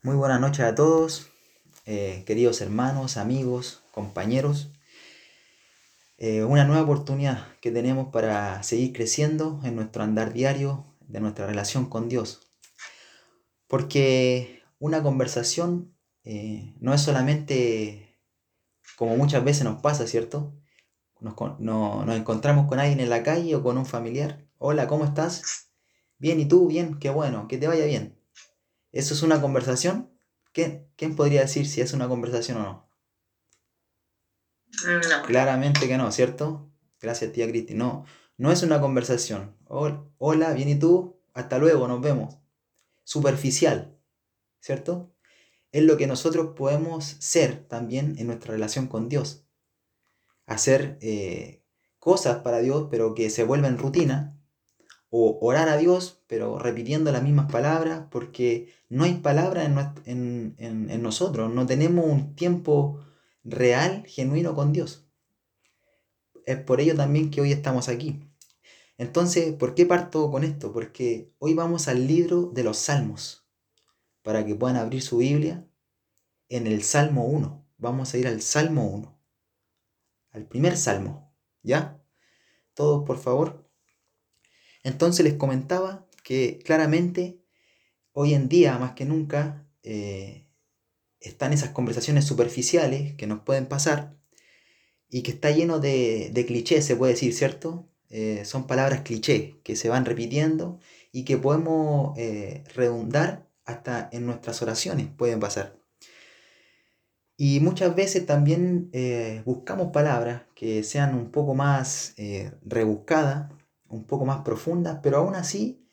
Muy buenas noches a todos, eh, queridos hermanos, amigos, compañeros. Eh, una nueva oportunidad que tenemos para seguir creciendo en nuestro andar diario de nuestra relación con Dios. Porque una conversación eh, no es solamente como muchas veces nos pasa, ¿cierto? Nos, nos encontramos con alguien en la calle o con un familiar. Hola, ¿cómo estás? Bien, ¿y tú? Bien, qué bueno, que te vaya bien. ¿Eso es una conversación? ¿Quién podría decir si es una conversación o no? No. Claramente que no, ¿cierto? Gracias, tía Cristi. No, no es una conversación. Hola, bien y tú, hasta luego, nos vemos. Superficial, ¿cierto? Es lo que nosotros podemos ser también en nuestra relación con Dios. Hacer eh, cosas para Dios, pero que se vuelven rutina, o orar a Dios, pero repitiendo las mismas palabras, porque no hay palabra en, en, nosotros, no tenemos un tiempo real, genuino con Dios. Es por ello también que hoy estamos aquí. Entonces, ¿por qué parto con esto? Porque hoy vamos al libro de los Salmos, para que puedan abrir su Biblia en el Salmo 1. Vamos a ir al Salmo 1, al primer Salmo, ¿ya? Todos, por favor, entonces les comentaba que claramente hoy en día, más que nunca, eh, están esas conversaciones superficiales que nos pueden pasar y que está lleno de, clichés, se puede decir, ¿cierto? Eh, son palabras cliché que se van repitiendo y que podemos eh, redundar hasta en nuestras oraciones, pueden pasar. Y muchas veces también buscamos palabras que sean un poco más rebuscadas un poco más profundas, pero aún así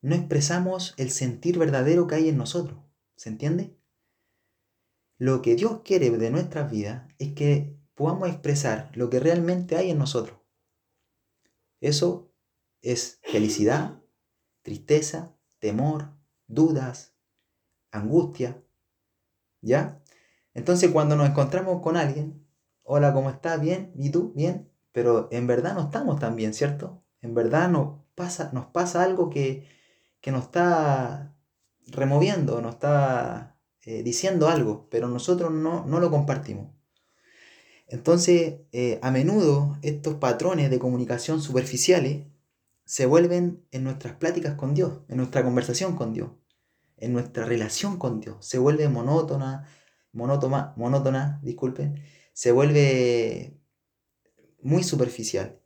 no expresamos el sentir verdadero que hay en nosotros. ¿Se entiende? Lo que Dios quiere de nuestras vidas es que podamos expresar lo que realmente hay en nosotros. Eso es felicidad, tristeza, temor, dudas, angustia. ¿Ya? Entonces cuando nos encontramos con alguien, hola, ¿cómo estás? Bien, ¿y tú? Bien, pero en verdad no estamos tan bien, ¿cierto? En verdad nos pasa, nos pasa algo que, nos está removiendo, nos está eh, diciendo algo, pero nosotros no, lo compartimos. Entonces, eh, a menudo estos patrones de comunicación superficiales se vuelven en nuestras pláticas con Dios, en nuestra conversación con Dios, en nuestra relación con Dios. Se vuelve monótona, monótona, monótona, disculpen, se vuelve muy superficial.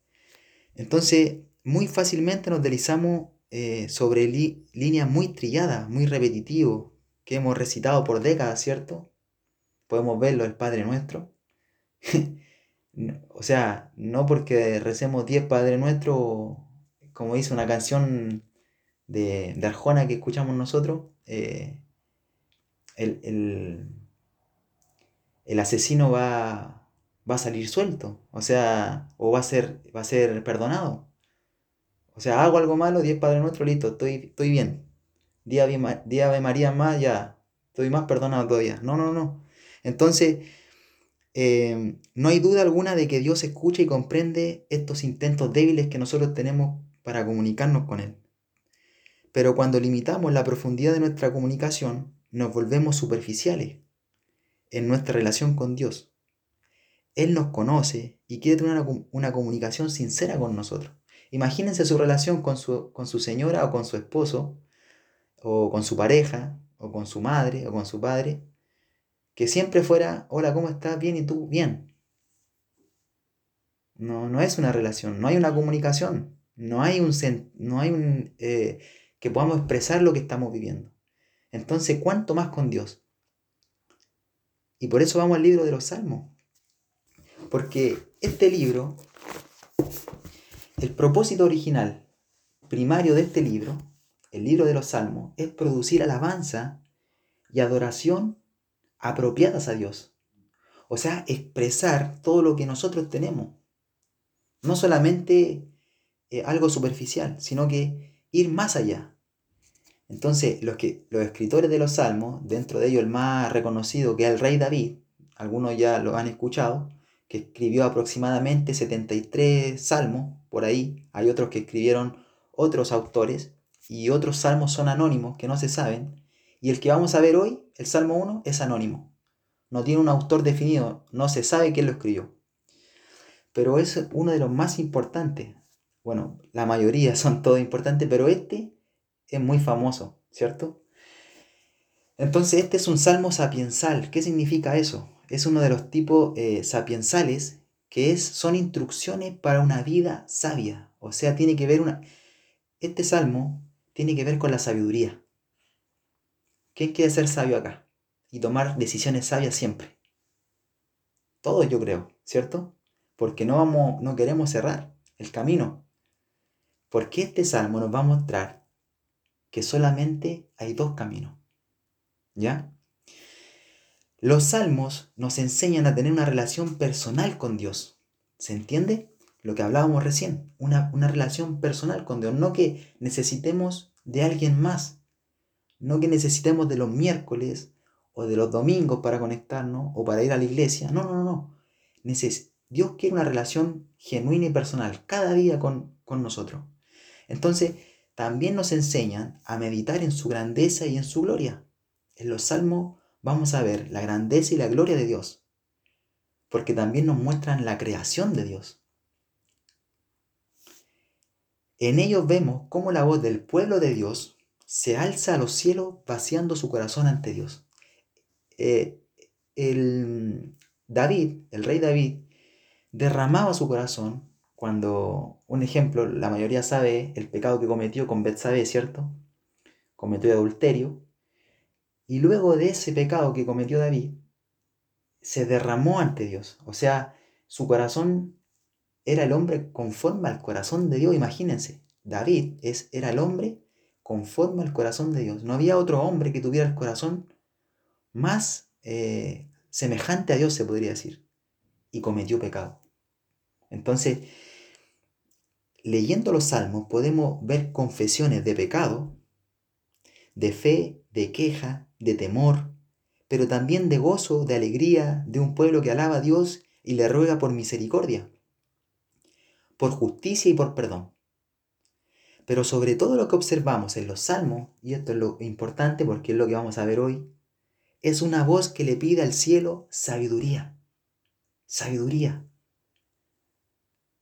Entonces, muy fácilmente nos deslizamos eh, sobre líneas muy trilladas, muy repetitivos, que hemos recitado por décadas, ¿cierto? Podemos verlo, el Padre Nuestro. o sea, no porque recemos 10 Padre Nuestro, como dice una canción de, Arjona que escuchamos nosotros, eh, el, el asesino va, va a salir suelto, o sea, o va a ser, va a ser perdonado. O sea, hago algo malo, 10 Padre Nuestro, listo, estoy, estoy bien. Día, día Ave María más, ya, estoy más perdonado todavía. No, no, no. Entonces, em, no hay duda alguna de que Dios escucha y comprende estos intentos débiles que nosotros tenemos para comunicarnos con Él. Pero cuando limitamos la profundidad de nuestra comunicación, nos volvemos superficiales en nuestra relación con Dios. Él nos conoce y quiere tener una, comunicación sincera con nosotros. Imagínense su relación con su, con su señora o con su esposo, o con su pareja, o con su madre, o con su padre, que siempre fuera, hola, ¿cómo estás? Bien, ¿y tú? Bien. No, no es una relación, no hay una comunicación, no hay un, no hay un eh, que podamos expresar lo que estamos viviendo. Entonces, ¿cuánto más con Dios? Y por eso vamos al libro de los Salmos. Porque este libro, el propósito original, primario de este libro, el libro de los Salmos, es producir alabanza y adoración apropiadas a Dios. O sea, expresar todo lo que nosotros tenemos. No solamente eh, algo superficial, sino que ir más allá. Entonces, los, que, los escritores de los Salmos, dentro de ellos el más reconocido que es el rey David, algunos ya lo han escuchado, que escribió aproximadamente 73 salmos, por ahí. Hay otros que escribieron otros autores y otros salmos son anónimos que no se saben. Y el que vamos a ver hoy, el Salmo 1, es anónimo. No tiene un autor definido, no se sabe quién lo escribió. Pero es uno de los más importantes. Bueno, la mayoría son todos importantes, pero este es muy famoso, ¿cierto? Entonces este es un salmo sapiensal. ¿Qué significa eso? Es uno de los tipos eh, sapiensales que es, son instrucciones para una vida sabia. O sea, tiene que ver una... Este salmo tiene que ver con la sabiduría. ¿Quién quiere ser sabio acá? Y tomar decisiones sabias siempre. Todos yo creo, ¿cierto? Porque no, vamos, no queremos cerrar el camino. Porque este salmo nos va a mostrar que solamente hay dos caminos. ¿Ya? Los salmos nos enseñan a tener una relación personal con Dios. ¿Se entiende? Lo que hablábamos recién, una, una relación personal con Dios, no que necesitemos de alguien más, no que necesitemos de los miércoles o de los domingos para conectarnos o para ir a la iglesia, no, no, no, no. Dios quiere una relación genuina y personal cada día con, con nosotros. Entonces, también nos enseñan a meditar en su grandeza y en su gloria. En los salmos vamos a ver la grandeza y la gloria de Dios, porque también nos muestran la creación de Dios. En ellos vemos cómo la voz del pueblo de Dios se alza a los cielos vaciando su corazón ante Dios. Eh, el David, el rey David, derramaba su corazón cuando, un ejemplo, la mayoría sabe el pecado que cometió con Betsabé, ¿cierto? Cometió adulterio y luego de ese pecado que cometió David, se derramó ante Dios. O sea, su corazón era el hombre conforme al corazón de Dios. Imagínense, David es, era el hombre conforme al corazón de Dios. No había otro hombre que tuviera el corazón más eh, semejante a Dios, se podría decir. Y cometió pecado. Entonces, leyendo los salmos podemos ver confesiones de pecado, de fe, de queja, de temor, pero también de gozo, de alegría, de un pueblo que alaba a Dios y le ruega por misericordia, por justicia y por perdón. Pero sobre todo lo que observamos en los salmos, y esto es lo importante porque es lo que vamos a ver hoy, es una voz que le pide al cielo sabiduría. Sabiduría.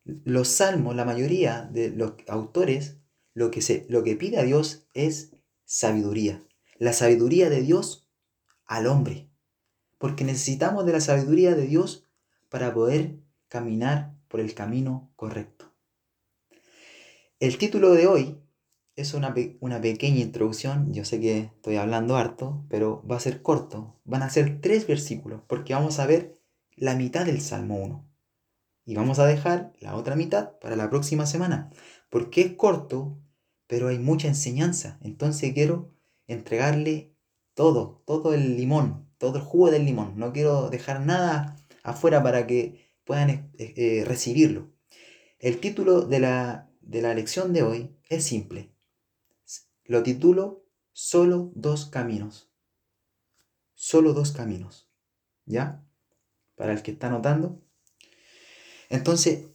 Los salmos, la mayoría de los autores, lo que, se, lo que pide a Dios es sabiduría la sabiduría de Dios al hombre. Porque necesitamos de la sabiduría de Dios para poder caminar por el camino correcto. El título de hoy es una, una, pequeña introducción. Yo sé que estoy hablando harto, pero va a ser corto. Van a ser tres versículos, porque vamos a ver la mitad del Salmo 1. Y vamos a dejar la otra mitad para la próxima semana, porque es corto, pero hay mucha enseñanza. Entonces quiero entregarle todo, todo el limón, todo el jugo del limón. No quiero dejar nada afuera para que puedan eh, recibirlo. El título de la, de la lección de hoy es simple. Lo titulo Solo dos caminos. Solo dos caminos. ¿Ya? Para el que está anotando. Entonces,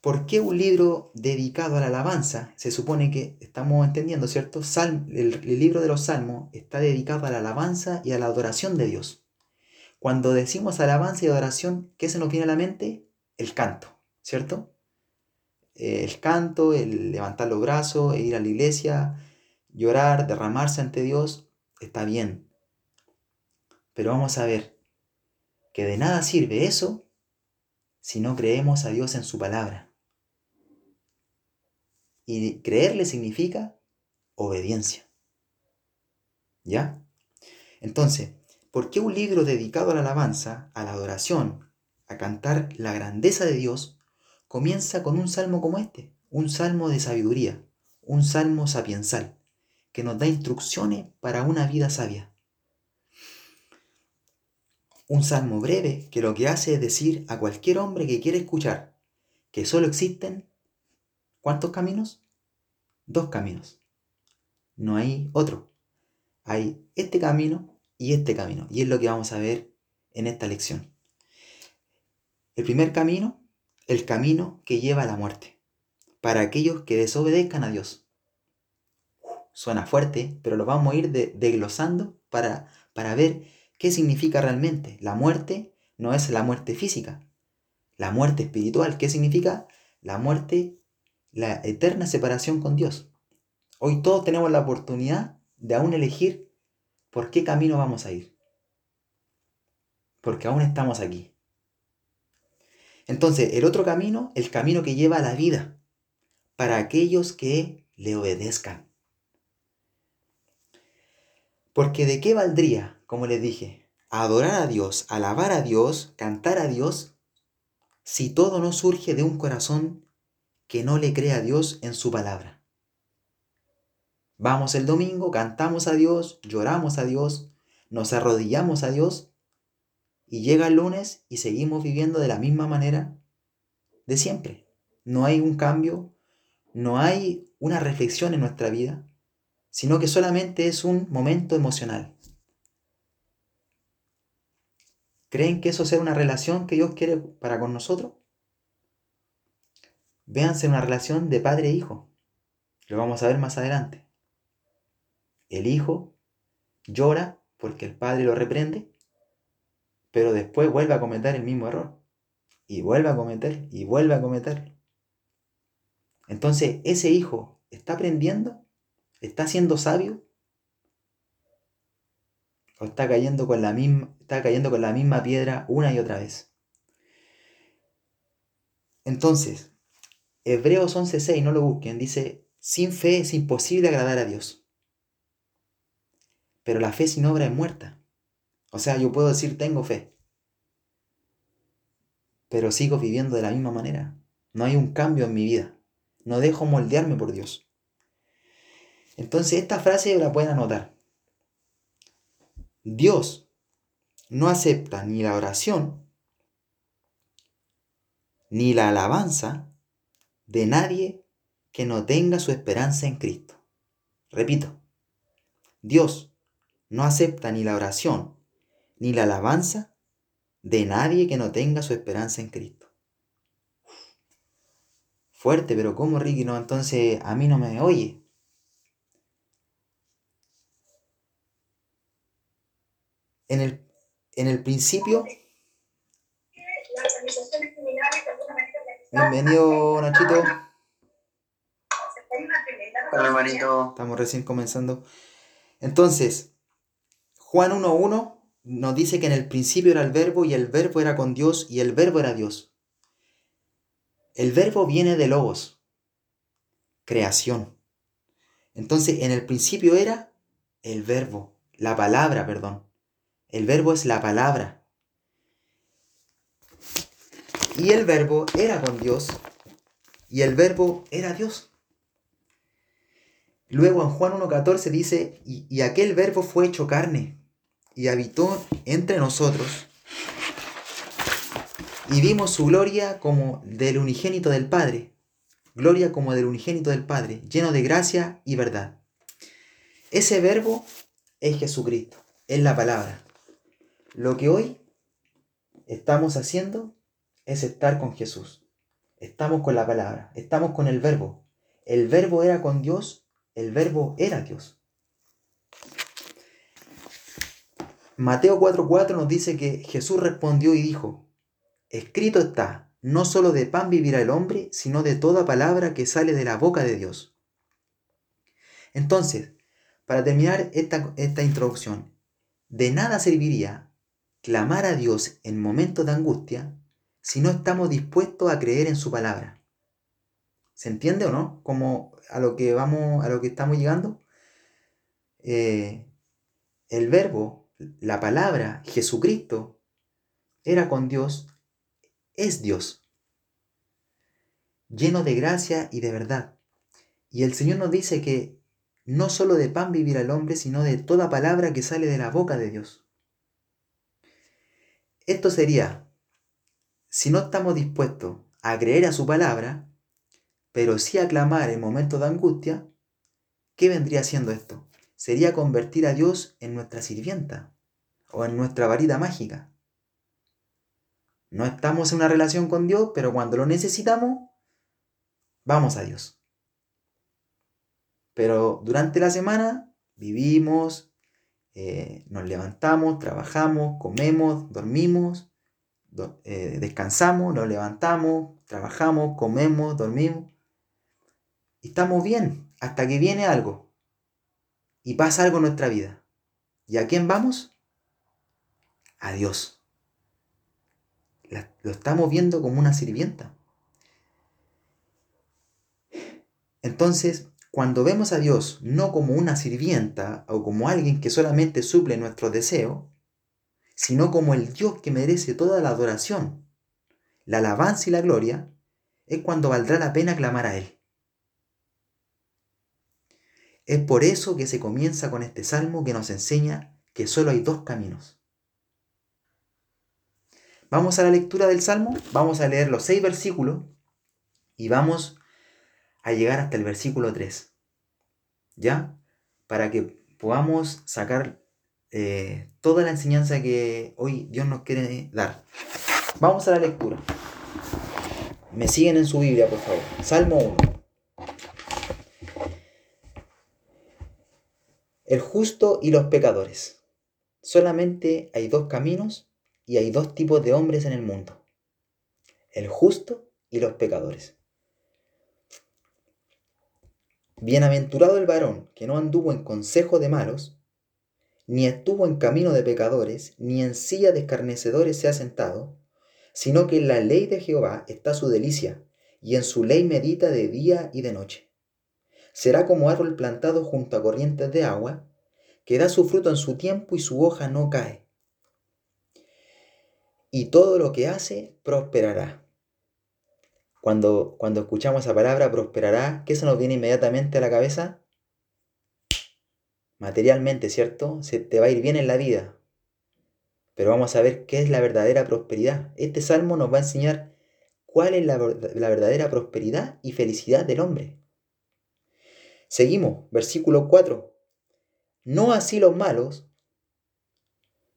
¿Por qué un libro dedicado a la alabanza? Se supone que estamos entendiendo, ¿cierto? el, libro de los salmos está dedicado a la alabanza y a la adoración de Dios. Cuando decimos alabanza y adoración, ¿qué se nos viene a la mente? El canto, ¿cierto? El canto, el levantar los brazos, ir a la iglesia, llorar, derramarse ante Dios, está bien. Pero vamos a ver que de nada sirve eso si no creemos a Dios en su palabra. Y creerle significa obediencia. ¿Ya? Entonces, ¿por qué un libro dedicado a la alabanza, a la adoración, a cantar la grandeza de Dios, comienza con un salmo como este? Un salmo de sabiduría, un salmo sapiensal, que nos da instrucciones para una vida sabia. Un salmo breve que lo que hace es decir a cualquier hombre que quiere escuchar que solo existen ¿Cuántos caminos? Dos caminos. No hay otro. Hay este camino y este camino. Y es lo que vamos a ver en esta lección. El primer camino, el camino que lleva a la muerte. Para aquellos que desobedezcan a Dios. suena fuerte, pero lo vamos a ir desglosando para, para ver qué significa realmente. La muerte no es la muerte física, la muerte espiritual. ¿Qué significa? La muerte, la eterna separación con Dios. Hoy todos tenemos la oportunidad de aún elegir por qué camino vamos a ir. Porque aún estamos aquí. Entonces, el otro camino, el camino que lleva a la vida, para aquellos que le obedezcan. Porque de qué valdría, como les dije, adorar a Dios, alabar a Dios, cantar a Dios, si todo no surge de un corazón que no le cree a Dios en su palabra. Vamos el domingo, cantamos a Dios, lloramos a Dios, nos arrodillamos a Dios y llega el lunes y seguimos viviendo de la misma manera de siempre. No hay un cambio, no hay una reflexión en nuestra vida, sino que solamente es un momento emocional. ¿Creen que eso sea una relación que Dios quiere para con nosotros? Véanse una relación de padre e hijo. Lo vamos a ver más adelante. El hijo llora porque el padre lo reprende, pero después vuelve a cometer el mismo error. Y vuelve a cometer, y vuelve a cometer. Entonces, ese hijo está aprendiendo, está siendo sabio, o está cayendo con la misma, está cayendo con la misma piedra una y otra vez. Entonces, Hebreos 11:6, no lo busquen, dice, sin fe es imposible agradar a Dios. Pero la fe sin obra es muerta. O sea, yo puedo decir tengo fe, pero sigo viviendo de la misma manera. No hay un cambio en mi vida. No dejo moldearme por Dios. Entonces esta frase la pueden anotar. Dios no acepta ni la oración ni la alabanza de nadie que no tenga su esperanza en Cristo. Repito, Dios no acepta ni la oración ni la alabanza de nadie que no tenga su esperanza en Cristo. Fuerte, pero ¿cómo Ricky no? Entonces a mí no me oye. en el, en el principio. Bienvenido, Nachito. Hola, hermanito. Estamos recién comenzando. Entonces, Juan 1.1 nos dice que en el principio era el verbo y el verbo era con Dios y el verbo era Dios. El verbo viene de logos, creación. Entonces, en el principio era el verbo, la palabra, perdón. El verbo es la palabra. Y el verbo era con Dios y el verbo era Dios. Luego en Juan 1.14 dice, y, y aquel verbo fue hecho carne y habitó entre nosotros y vimos su gloria como del unigénito del Padre, gloria como del unigénito del Padre, lleno de gracia y verdad. Ese verbo es Jesucristo, es la palabra. Lo que hoy estamos haciendo es estar con Jesús. Estamos con la palabra, estamos con el verbo. El verbo era con Dios, el verbo era Dios. Mateo 4:4 nos dice que Jesús respondió y dijo, escrito está, no solo de pan vivirá el hombre, sino de toda palabra que sale de la boca de Dios. Entonces, para terminar esta, esta introducción, de nada serviría clamar a Dios en momentos de angustia si no estamos dispuestos a creer en su palabra. ¿Se entiende o no? Como a lo que vamos, a lo que estamos llegando. Eh, el verbo, la palabra, Jesucristo, era con Dios, es Dios, lleno de gracia y de verdad. Y el Señor nos dice que no solo de pan vivirá el hombre, sino de toda palabra que sale de la boca de Dios. Esto sería, si no estamos dispuestos a creer a su palabra, pero sí a clamar en momentos de angustia, ¿qué vendría siendo esto? Sería convertir a Dios en nuestra sirvienta o en nuestra varita mágica. No estamos en una relación con Dios, pero cuando lo necesitamos, vamos a Dios. Pero durante la semana vivimos, eh, nos levantamos, trabajamos, comemos, dormimos, eh, descansamos, nos levantamos, trabajamos, comemos, dormimos. Estamos bien hasta que viene algo y pasa algo en nuestra vida. ¿Y a quién vamos? A Dios. lo estamos viendo como una sirvienta. Entonces, cuando vemos a Dios no como una sirvienta o como alguien que solamente suple nuestros deseos, sino como el Dios que merece toda la adoración, la alabanza y la gloria, es cuando valdrá la pena clamar a Él. Es por eso que se comienza con este salmo que nos enseña que solo hay dos caminos. Vamos a la lectura del salmo, vamos a leer los seis versículos y vamos a llegar hasta el versículo 3. ¿Ya? Para que podamos sacar eh, toda la enseñanza que hoy Dios nos quiere dar. Vamos a la lectura. Me siguen en su Biblia, por favor. Salmo 1. El justo y los pecadores. Solamente hay dos caminos y hay dos tipos de hombres en el mundo. El justo y los pecadores. Bienaventurado el varón que no anduvo en consejo de malos, ni estuvo en camino de pecadores, ni en silla de escarnecedores se ha sentado, sino que en la ley de Jehová está su delicia, y en su ley medita de día y de noche. Será como árbol plantado junto a corrientes de agua, que da su fruto en su tiempo y su hoja no cae. Y todo lo que hace prosperará. Cuando, cuando escuchamos esa palabra, prosperará, ¿qué se nos viene inmediatamente a la cabeza? Materialmente, ¿cierto? Se te va a ir bien en la vida. Pero vamos a ver qué es la verdadera prosperidad. Este salmo nos va a enseñar cuál es la, verdadera prosperidad y felicidad del hombre. Seguimos, versículo 4. No así los malos,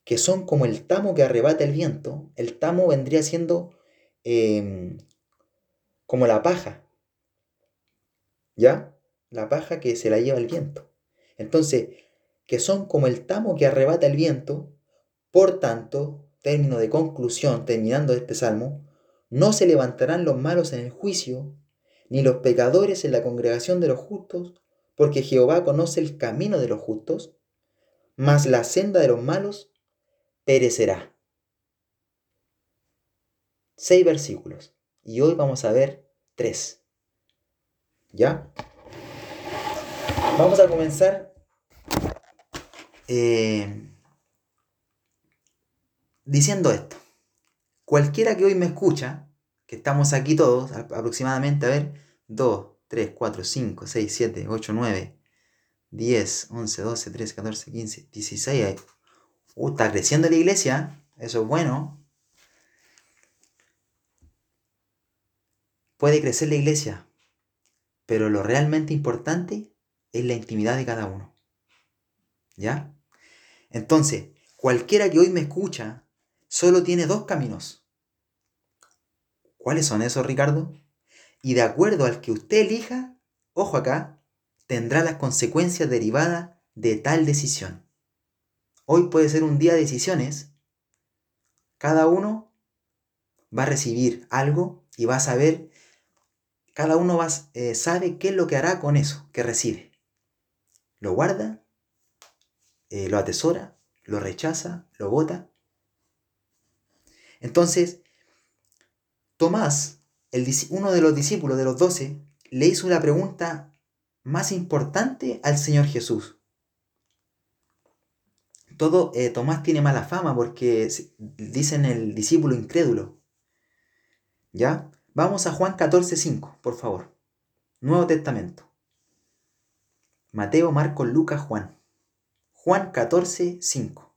que son como el tamo que arrebata el viento. El tamo vendría siendo em, como la paja. ¿Ya? La paja que se la lleva el viento. Entonces, que son como el tamo que arrebata el viento, por tanto, término de conclusión, terminando este salmo, no se levantarán los malos en el juicio, ni los pecadores en la congregación de los justos, porque Jehová conoce el camino de los justos, mas la senda de los malos perecerá. Seis versículos. Y hoy vamos a ver 3. ¿Ya? Vamos a comenzar eh, diciendo esto. Cualquiera que hoy me escucha, que estamos aquí todos, aproximadamente, a ver, 2, 3, 4, 5, 6, 7, 8, 9, 10, 11, 12, 13, 14, 15, 16. Uh, está creciendo la iglesia, eso es bueno. Puede crecer la iglesia, pero lo realmente importante es la intimidad de cada uno. ¿Ya? Entonces, cualquiera que hoy me escucha solo tiene dos caminos. ¿Cuáles son esos, Ricardo? Y de acuerdo al que usted elija, ojo acá, tendrá las consecuencias derivadas de tal decisión. Hoy puede ser un día de decisiones. Cada uno va a recibir algo y va a saber cada uno va, eh, sabe qué es lo que hará con eso que recibe. Lo guarda, eh, lo atesora, lo rechaza, lo bota. Entonces, Tomás, uno de los discípulos de los doce, le hizo una pregunta más importante al Señor Jesús. Todo eh, Tomás tiene mala fama porque dicen el discípulo incrédulo. ¿Ya? Vamos a Juan 14:5, por favor. Nuevo Testamento. Mateo, Marcos, Lucas, Juan. Juan 14:5.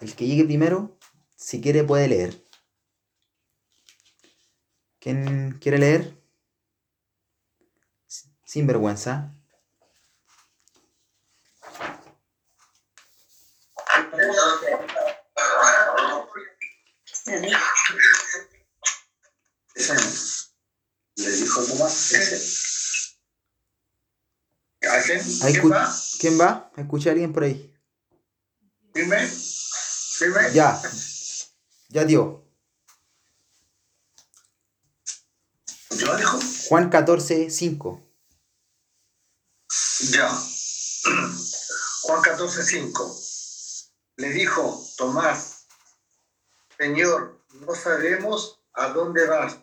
El que llegue primero, si quiere, puede leer. ¿Quién quiere leer? Sin vergüenza. Le dijo Tomás, ese. ¿A quién? Ahí ¿Quién escu- va? ¿Quién va? ¿Escuché a alguien por ahí? Dime. Dime. Ya. Ya dio. Yo dijo. Juan 14, 5. Ya. Juan 14, 5. Le dijo Tomás, Señor, no sabemos a dónde vas.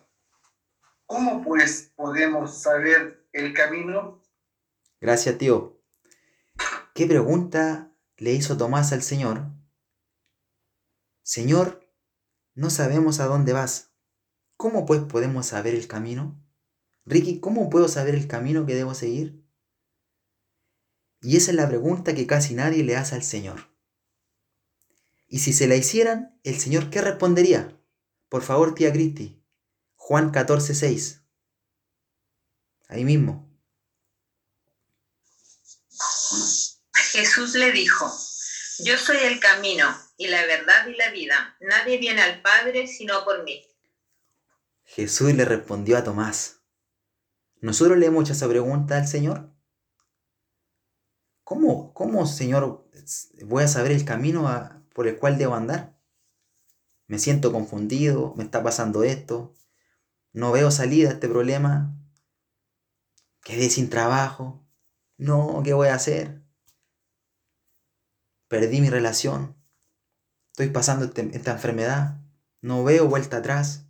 ¿Cómo pues podemos saber el camino? Gracias, tío. ¿Qué pregunta le hizo Tomás al Señor? Señor, no sabemos a dónde vas. ¿Cómo pues podemos saber el camino? Ricky, ¿cómo puedo saber el camino que debo seguir? Y esa es la pregunta que casi nadie le hace al Señor. Y si se la hicieran, ¿el Señor qué respondería? Por favor, tía Cristi. Juan 14, 6. Ahí mismo. Jesús le dijo, yo soy el camino y la verdad y la vida. Nadie viene al Padre sino por mí. Jesús le respondió a Tomás. ¿Nosotros le hemos hecho esa pregunta al Señor? ¿Cómo, cómo Señor, voy a saber el camino a- por el cual debo andar? Me siento confundido, me está pasando esto, no veo salida a este problema, quedé sin trabajo, no, ¿qué voy a hacer? Perdí mi relación, estoy pasando este- esta enfermedad, no veo vuelta atrás.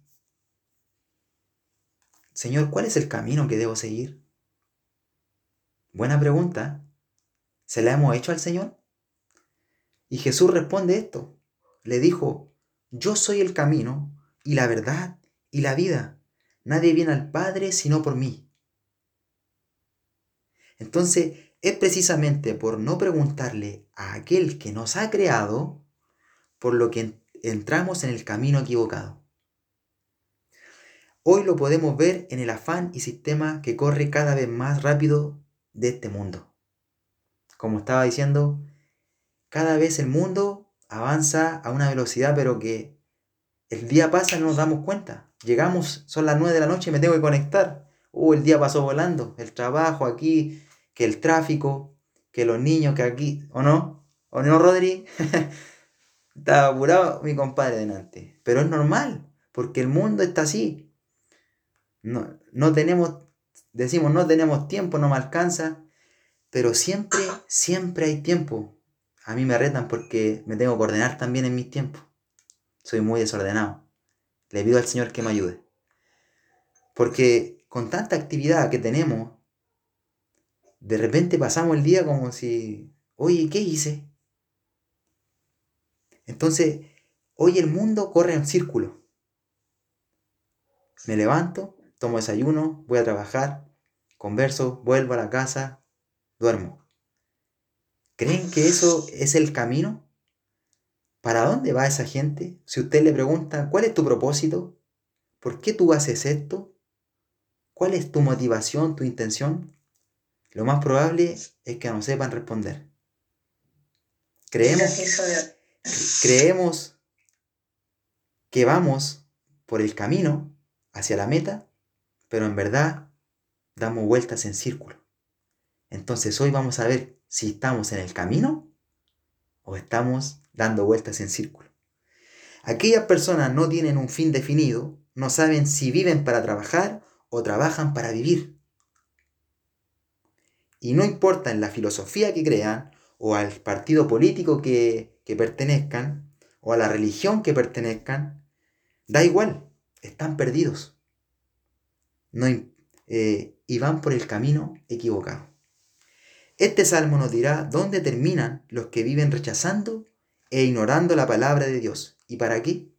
Señor, ¿cuál es el camino que debo seguir? Buena pregunta. ¿Se la hemos hecho al Señor? Y Jesús responde esto. Le dijo, yo soy el camino y la verdad y la vida. Nadie viene al Padre sino por mí. Entonces, es precisamente por no preguntarle a aquel que nos ha creado por lo que en- entramos en el camino equivocado. Hoy lo podemos ver en el afán y sistema que corre cada vez más rápido de este mundo. Como estaba diciendo, cada vez el mundo avanza a una velocidad, pero que el día pasa y no nos damos cuenta. Llegamos, son las 9 de la noche y me tengo que conectar. Uh, el día pasó volando. El trabajo aquí, que el tráfico, que los niños que aquí, ¿o no? ¿O no, Rodri? Estaba apurado mi compadre delante. Pero es normal, porque el mundo está así. No, no tenemos, decimos, no tenemos tiempo, no me alcanza, pero siempre, siempre hay tiempo. A mí me retan porque me tengo que ordenar también en mis tiempos. Soy muy desordenado. Le pido al Señor que me ayude. Porque con tanta actividad que tenemos, de repente pasamos el día como si, oye, ¿qué hice? Entonces, hoy el mundo corre en círculo. Me levanto, tomo desayuno, voy a trabajar, converso, vuelvo a la casa, duermo. ¿Creen que eso es el camino? ¿Para dónde va esa gente? Si usted le pregunta, ¿cuál es tu propósito? ¿Por qué tú haces esto? ¿Cuál es tu motivación, tu intención? Lo más probable es que no sepan responder. Creemos, creemos que vamos por el camino hacia la meta, pero en verdad damos vueltas en círculo. Entonces hoy vamos a ver si estamos en el camino o estamos dando vueltas en círculo. Aquellas personas no tienen un fin definido, no saben si viven para trabajar o trabajan para vivir. Y no importa en la filosofía que crean, o al partido político que, que pertenezcan, o a la religión que pertenezcan, da igual, están perdidos. No, eh, y van por el camino equivocado. Este salmo nos dirá dónde terminan los que viven rechazando e ignorando la palabra de Dios. ¿Y para qué?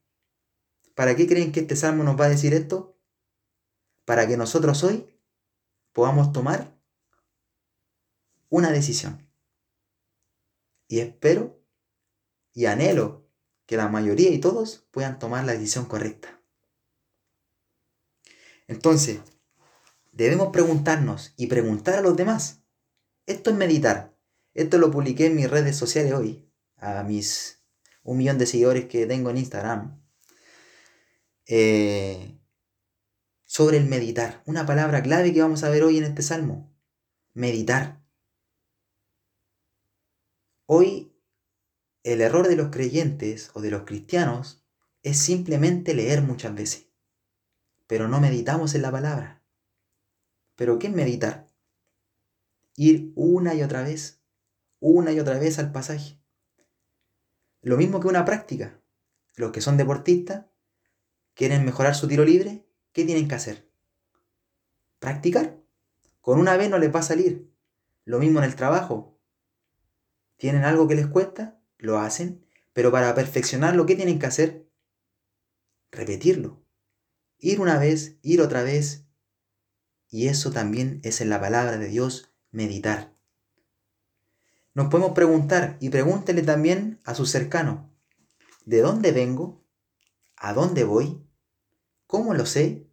¿Para qué creen que este salmo nos va a decir esto? Para que nosotros hoy podamos tomar una decisión. Y espero y anhelo que la mayoría y todos puedan tomar la decisión correcta. Entonces, debemos preguntarnos y preguntar a los demás. Esto es meditar. Esto lo publiqué en mis redes sociales hoy, a mis un millón de seguidores que tengo en Instagram. Eh, sobre el meditar. Una palabra clave que vamos a ver hoy en este salmo. Meditar. Hoy el error de los creyentes o de los cristianos es simplemente leer muchas veces, pero no meditamos en la palabra. ¿Pero qué es meditar? Ir una y otra vez, una y otra vez al pasaje. Lo mismo que una práctica. Los que son deportistas quieren mejorar su tiro libre, ¿qué tienen que hacer? Practicar. Con una vez no les va a salir. Lo mismo en el trabajo. ¿Tienen algo que les cuesta? Lo hacen. Pero para perfeccionarlo, ¿qué tienen que hacer? repetirlo. Ir una vez, ir otra vez. Y eso también es en la palabra de Dios, meditar. Nos podemos preguntar y pregúntele también a su cercano, ¿de dónde vengo? ¿A dónde voy? ¿Cómo lo sé?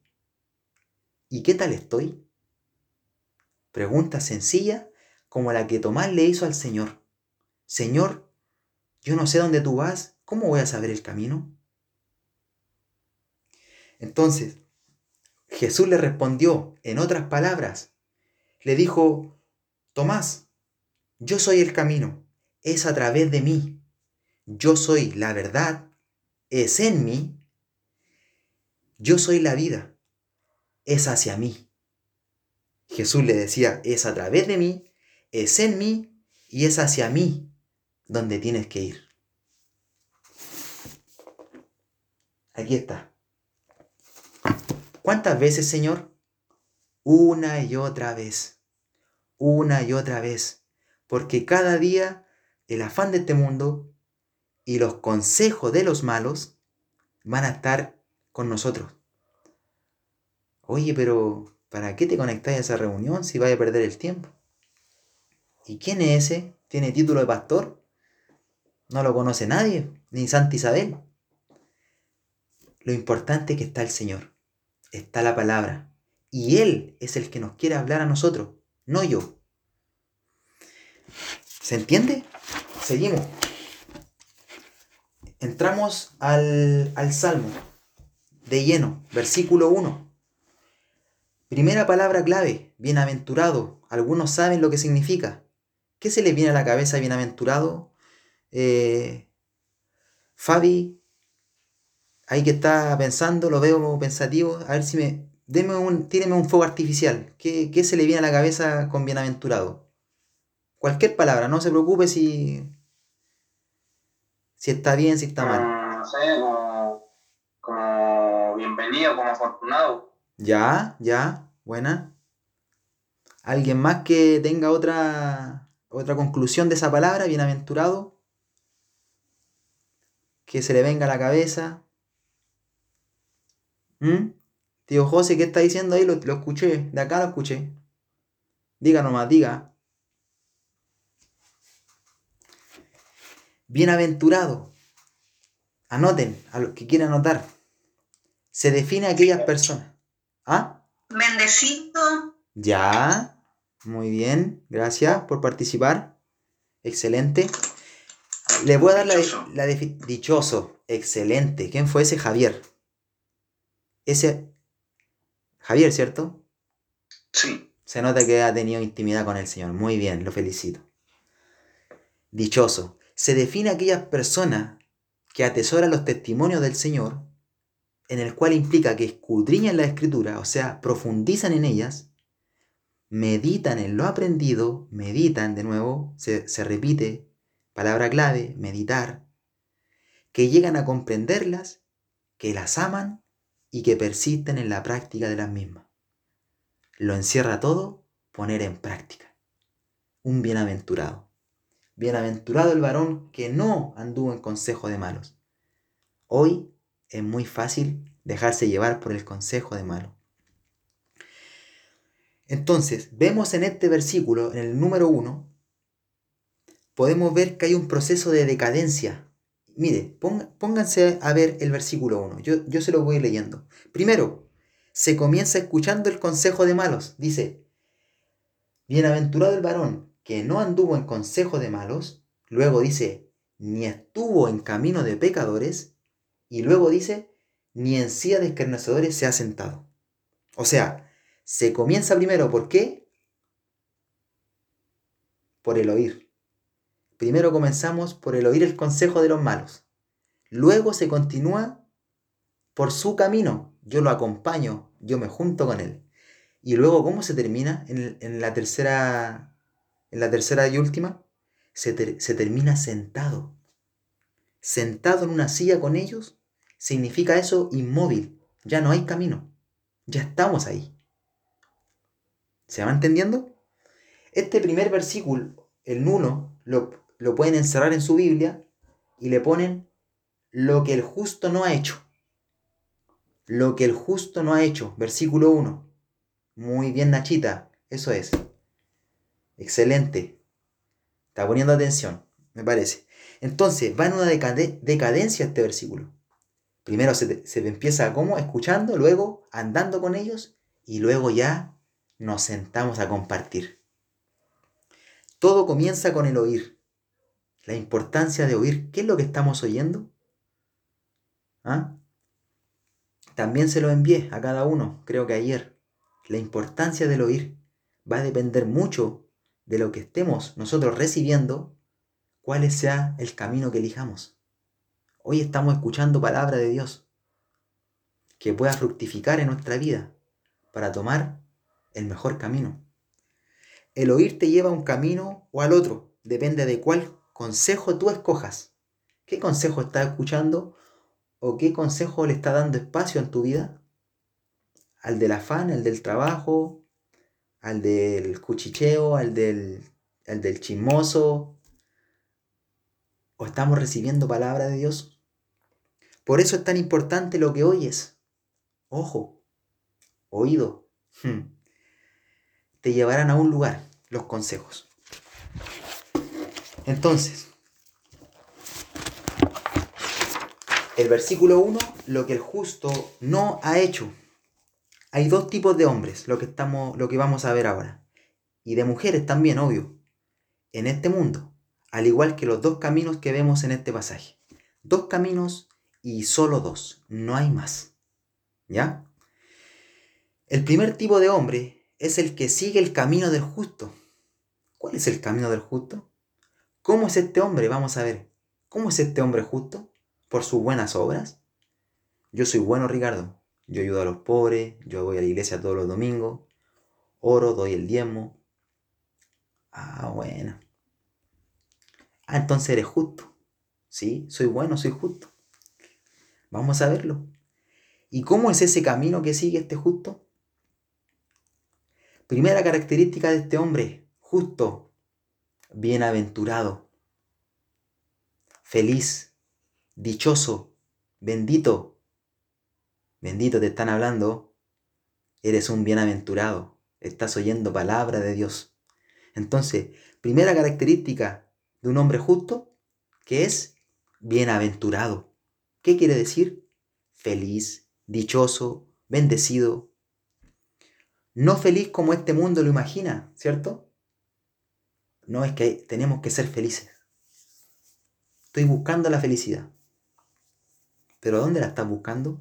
¿Y qué tal estoy? Pregunta sencilla como la que Tomás le hizo al Señor. Señor, yo no sé dónde tú vas, ¿cómo voy a saber el camino? Entonces, Jesús le respondió en otras palabras. Le dijo, Tomás, yo soy el camino, es a través de mí. Yo soy la verdad, es en mí. Yo soy la vida, es hacia mí. Jesús le decía, es a través de mí, es en mí y es hacia mí donde tienes que ir. Aquí está. ¿Cuántas veces, Señor? Una y otra vez. Una y otra vez. Porque cada día el afán de este mundo y los consejos de los malos van a estar con nosotros. Oye, pero ¿para qué te conectáis a esa reunión si vais a perder el tiempo? ¿Y quién es ese? ¿Tiene título de pastor? No lo conoce nadie, ni Santa Isabel. Lo importante es que está el Señor está la palabra. Y Él es el que nos quiere hablar a nosotros, no yo. ¿Se entiende? Seguimos. Entramos al, al Salmo de lleno, versículo 1. Primera palabra clave, bienaventurado. Algunos saben lo que significa. ¿Qué se le viene a la cabeza bienaventurado? Eh, Fabi, ahí que está pensando, lo veo pensativo, a ver si me... Deme un, tíreme un fuego artificial. ¿Qué, ¿Qué, se le viene a la cabeza con bienaventurado? Cualquier palabra, no se preocupe si... Si está bien, si está mal. No sé, como, como bienvenido, como afortunado. Ya, ya, buena. ¿Alguien más que tenga otra, otra conclusión de esa palabra, bienaventurado? Que se le venga a la cabeza. ¿Mm? Tío José, ¿qué está diciendo ahí? Lo, lo, escuché, de acá lo escuché. Diga nomás, diga. Bienaventurado. Anoten, a los que quieran anotar. Se define a aquellas personas. ¿Ah? Bendecido. Ya. Muy bien. Gracias por participar. Excelente. Le voy a dar dichoso. la, la dichoso. Excelente. ¿Quién fue ese? Javier ese Javier, ¿cierto? Sí. Se nota que ha tenido intimidad con el Señor. Muy bien, lo felicito. Dichoso. Se define aquellas personas que atesoran los testimonios del Señor, en el cual implica que escudriñan la escritura, o sea, profundizan en ellas, meditan en lo aprendido, meditan de nuevo, se, se repite, palabra clave, meditar, que llegan a comprenderlas, que las aman y que persisten en la práctica de las mismas. Lo encierra todo poner en práctica. Un bienaventurado. Bienaventurado el varón que no anduvo en consejo de malos. Hoy es muy fácil dejarse llevar por el consejo de malos. Entonces, vemos en este versículo, en el número 1, podemos ver que hay un proceso de decadencia Mire, pónganse a ver el versículo 1. Yo, yo se lo voy leyendo. Primero, se comienza escuchando el consejo de malos. Dice, bienaventurado el varón que no anduvo en consejo de malos. Luego dice, ni estuvo en camino de pecadores. Y luego dice, ni en silla de escarnecedores se ha sentado. O sea, se comienza primero, ¿por qué? Por el oír. Primero comenzamos por el oír el consejo de los malos. Luego se continúa por su camino. Yo lo acompaño, yo me junto con él. Y luego, ¿cómo se termina en, la tercera, en la tercera y última? Se, termina sentado. Sentado en una silla con ellos, significa eso inmóvil. Ya no hay camino. Ya estamos ahí. ¿Se va entendiendo? Este primer versículo, el 1, lo, lo pueden encerrar en su Biblia y le ponen lo que el justo no ha hecho. Lo que el justo no ha hecho. Versículo 1. Muy bien, Nachita. Eso es. Excelente. Está poniendo atención, me parece. Entonces, va en una decadencia este versículo. Primero se, se empieza como escuchando, luego andando con ellos y luego ya nos sentamos a compartir. Todo comienza con el oír. La importancia de oír. ¿Qué es lo que estamos oyendo? ¿Ah? También se lo envié a cada uno, creo que ayer. La importancia del oír va a depender mucho de lo que estemos nosotros recibiendo, cuál sea el camino que elijamos. Hoy estamos escuchando palabra de Dios que pueda fructificar en nuestra vida para tomar el mejor camino. El oír te lleva a un camino o al otro, depende de cuál consejo tú escojas. ¿Qué consejo estás escuchando o qué consejo le está dando espacio en tu vida? ¿Al del afán, al del trabajo, al del cuchicheo, al del, al del chismoso? ¿O estamos recibiendo palabra de Dios? Por eso es tan importante lo que oyes. Ojo, oído. Hmm. Te llevarán a un lugar los consejos. Entonces, el versículo 1, lo que el justo no ha hecho. Hay dos tipos de hombres, lo que, estamos, lo que vamos a ver ahora. Y de mujeres también, obvio. En este mundo, al igual que los dos caminos que vemos en este pasaje. Dos caminos y solo dos, no hay más. ¿Ya? El primer tipo de hombre es el que sigue el camino del justo. ¿Cuál es el camino del justo? ¿Cómo es este hombre? Vamos a ver. ¿Cómo es este hombre justo? por sus buenas obras? Yo soy bueno, Ricardo. Yo ayudo a los pobres, yo voy a la iglesia todos los domingos, oro, doy el diezmo. Ah, bueno. Ah, entonces eres justo. Sí, soy bueno, soy justo. Vamos a verlo. ¿Y cómo es ese camino que sigue este justo? Primera característica de este hombre, justo, bienaventurado, feliz, dichoso, bendito. Bendito te están hablando. Eres un bienaventurado. Estás oyendo palabra de Dios. Entonces, primera característica de un hombre justo, que es bienaventurado. ¿Qué quiere decir? Feliz, dichoso, bendecido. No feliz como este mundo lo imagina, ¿cierto? No es que tenemos que ser felices. Estoy buscando la felicidad. Pero ¿dónde la estás buscando?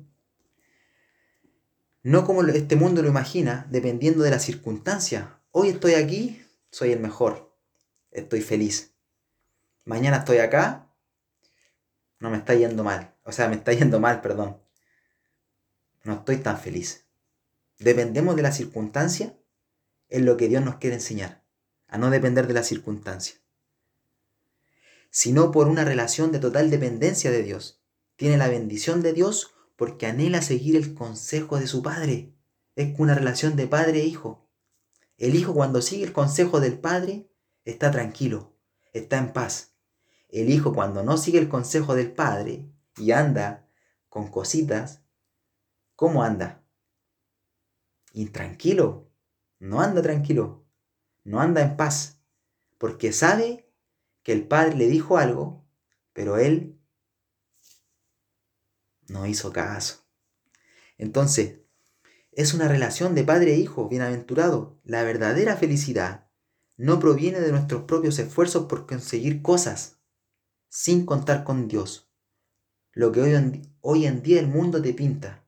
No como este mundo lo imagina, dependiendo de las circunstancias. Hoy estoy aquí, soy el mejor, estoy feliz. Mañana estoy acá, no me está yendo mal. O sea, me está yendo mal, perdón. No estoy tan feliz. Dependemos de la circunstancia en lo que Dios nos quiere enseñar, a no depender de la circunstancia, sino por una relación de total dependencia de Dios tiene la bendición de Dios porque anhela seguir el consejo de su padre. Es una relación de padre e hijo. El hijo cuando sigue el consejo del padre está tranquilo, está en paz. El hijo cuando no sigue el consejo del padre y anda con cositas, ¿cómo anda? Intranquilo, no anda tranquilo, no anda en paz, porque sabe que el padre le dijo algo, pero él no hizo caso. Entonces, Es una relación de padre e hijo, bienaventurado. La verdadera felicidad no proviene de nuestros propios esfuerzos por conseguir cosas, sin contar con Dios. Lo que hoy en, día el mundo te pinta.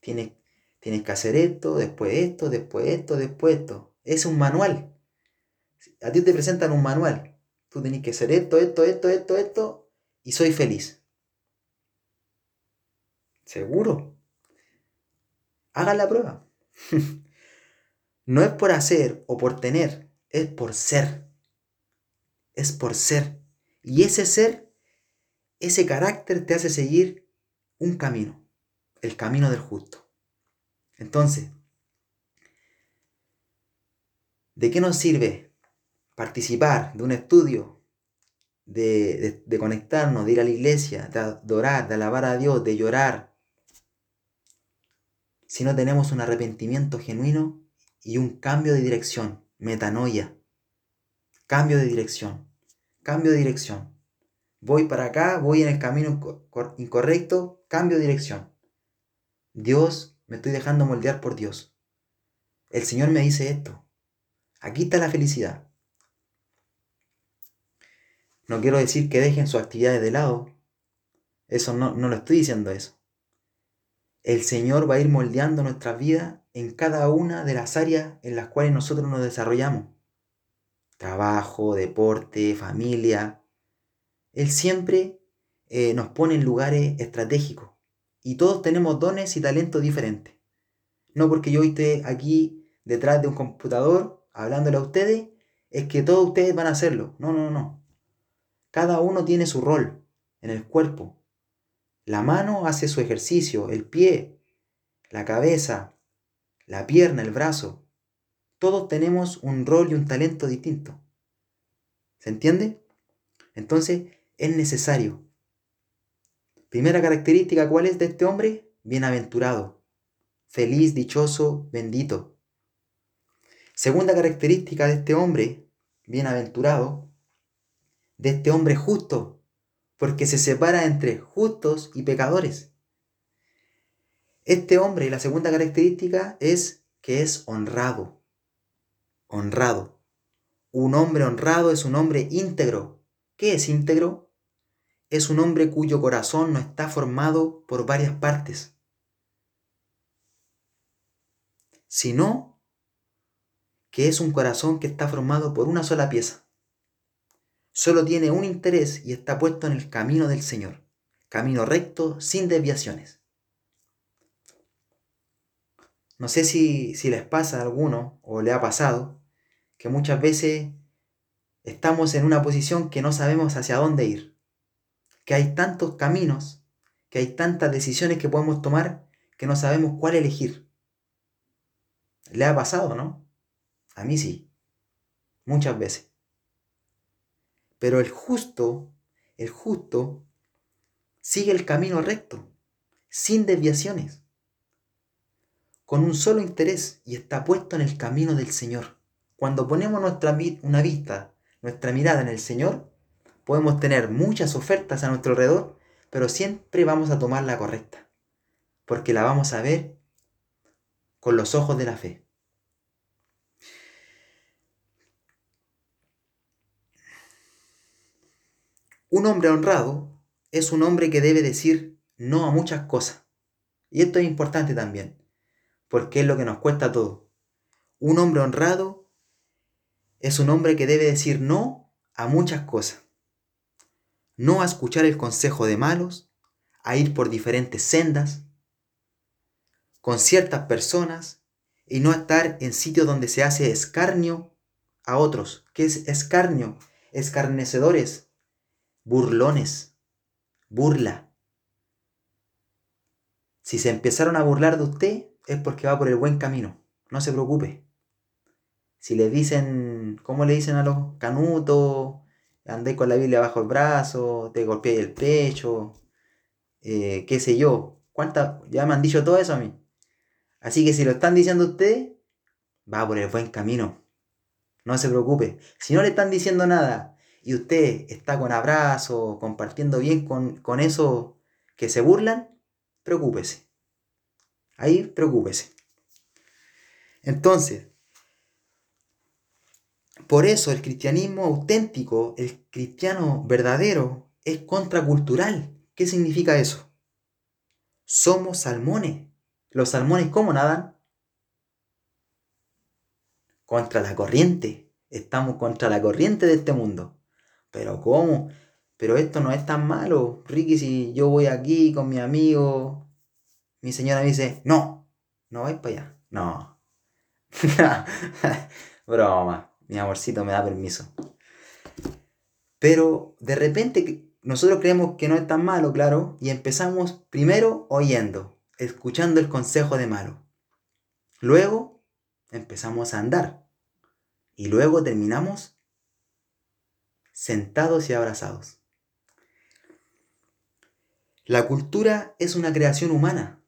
Tienes que hacer esto, después esto, después esto, después esto. Es un manual. A ti te presentan un manual. Tú tienes que hacer esto, esto, esto, esto, esto, y soy feliz. ¿Seguro? Haga la prueba. no es por hacer o por tener, es por ser. Es por ser. Y ese ser, ese carácter te hace seguir un camino, el camino del justo. Entonces, ¿de qué nos sirve participar de un estudio, de, conectarnos, de ir a la iglesia, de adorar, de alabar a Dios, de llorar, si no tenemos un arrepentimiento genuino y un cambio de dirección, metanoia, cambio de dirección, cambio de dirección. Voy para acá, voy en el camino incorrecto, cambio de dirección. Dios, me estoy dejando moldear por Dios. El Señor me dice esto. Aquí está la felicidad. No quiero decir que dejen sus actividades de lado. Eso no, no lo estoy diciendo eso. El Señor va a ir moldeando nuestra vida en cada una de las áreas en las cuales nosotros nos desarrollamos. Trabajo, deporte, familia. Él siempre eh, nos pone en lugares estratégicos. Y todos tenemos dones y talentos diferentes. No porque yo esté aquí detrás de un computador hablándole a ustedes, es que todos ustedes van a hacerlo. No, no, no. Cada uno tiene su rol en el cuerpo, la mano hace su ejercicio, el pie, la cabeza, la pierna, el brazo. Todos tenemos un rol y un talento distinto. ¿Se entiende? Entonces es necesario. Primera característica, ¿cuál es de este hombre? Bienaventurado, feliz, dichoso, bendito. Segunda característica de este hombre, bienaventurado, de este hombre justo, porque se separa entre justos y pecadores. Este hombre, la segunda característica es que es honrado. Honrado. Un hombre honrado es un hombre íntegro. ¿Qué es íntegro? Es un hombre cuyo corazón no está formado por varias partes, sino que es un corazón que está formado por una sola pieza solo tiene un interés y está puesto en el camino del Señor, camino recto, sin desviaciones. No sé si, si les pasa a alguno o le ha pasado que muchas veces estamos en una posición que no sabemos hacia dónde ir, que hay tantos caminos, que hay tantas decisiones que podemos tomar que no sabemos cuál elegir. ¿Le ha pasado, no? A mí sí, muchas veces. Pero el justo, el justo, sigue el camino recto, sin desviaciones, con un solo interés y está puesto en el camino del Señor. Cuando ponemos nuestra una vista, nuestra mirada en el Señor, podemos tener muchas ofertas a nuestro alrededor, pero siempre vamos a tomar la correcta, porque la vamos a ver con los ojos de la fe. Un hombre honrado es un hombre que debe decir no a muchas cosas. Y esto es importante también, porque es lo que nos cuesta todo. Un hombre honrado es un hombre que debe decir no a muchas cosas. No a escuchar el consejo de malos, a ir por diferentes sendas, con ciertas personas, y no estar en sitios donde se hace escarnio a otros. ¿Qué es escarnio? Escarnecedores, burlones, burla. Si se empezaron a burlar de usted es porque va por el buen camino, no se preocupe. Si le dicen, ¿cómo le dicen a los canutos? Andé con la Biblia bajo el brazo, te golpeé el pecho, eh, qué sé yo. ¿Cuántas? Ya me han dicho todo eso a mí. Así que si lo están diciendo usted, va por el buen camino. No se preocupe. Si no le están diciendo nada y usted está con abrazo, compartiendo bien con, con eso que se burlan, preocúpese. Ahí preocúpese. Entonces, por eso el cristianismo auténtico, el cristiano verdadero, es contracultural. ¿Qué significa eso? Somos salmones. ¿Los salmones cómo nadan? Contra la corriente. Estamos contra la corriente de este mundo. Pero ¿cómo? Pero esto no es tan malo. Ricky, si yo voy aquí con mi amigo, mi señora me dice, no, no vais para allá. No. Broma. Mi amorcito me da permiso. Pero de repente nosotros creemos que no es tan malo, claro, y empezamos primero oyendo, escuchando el consejo de malo. Luego empezamos a andar. Y luego terminamos sentados y abrazados. La cultura es una creación humana.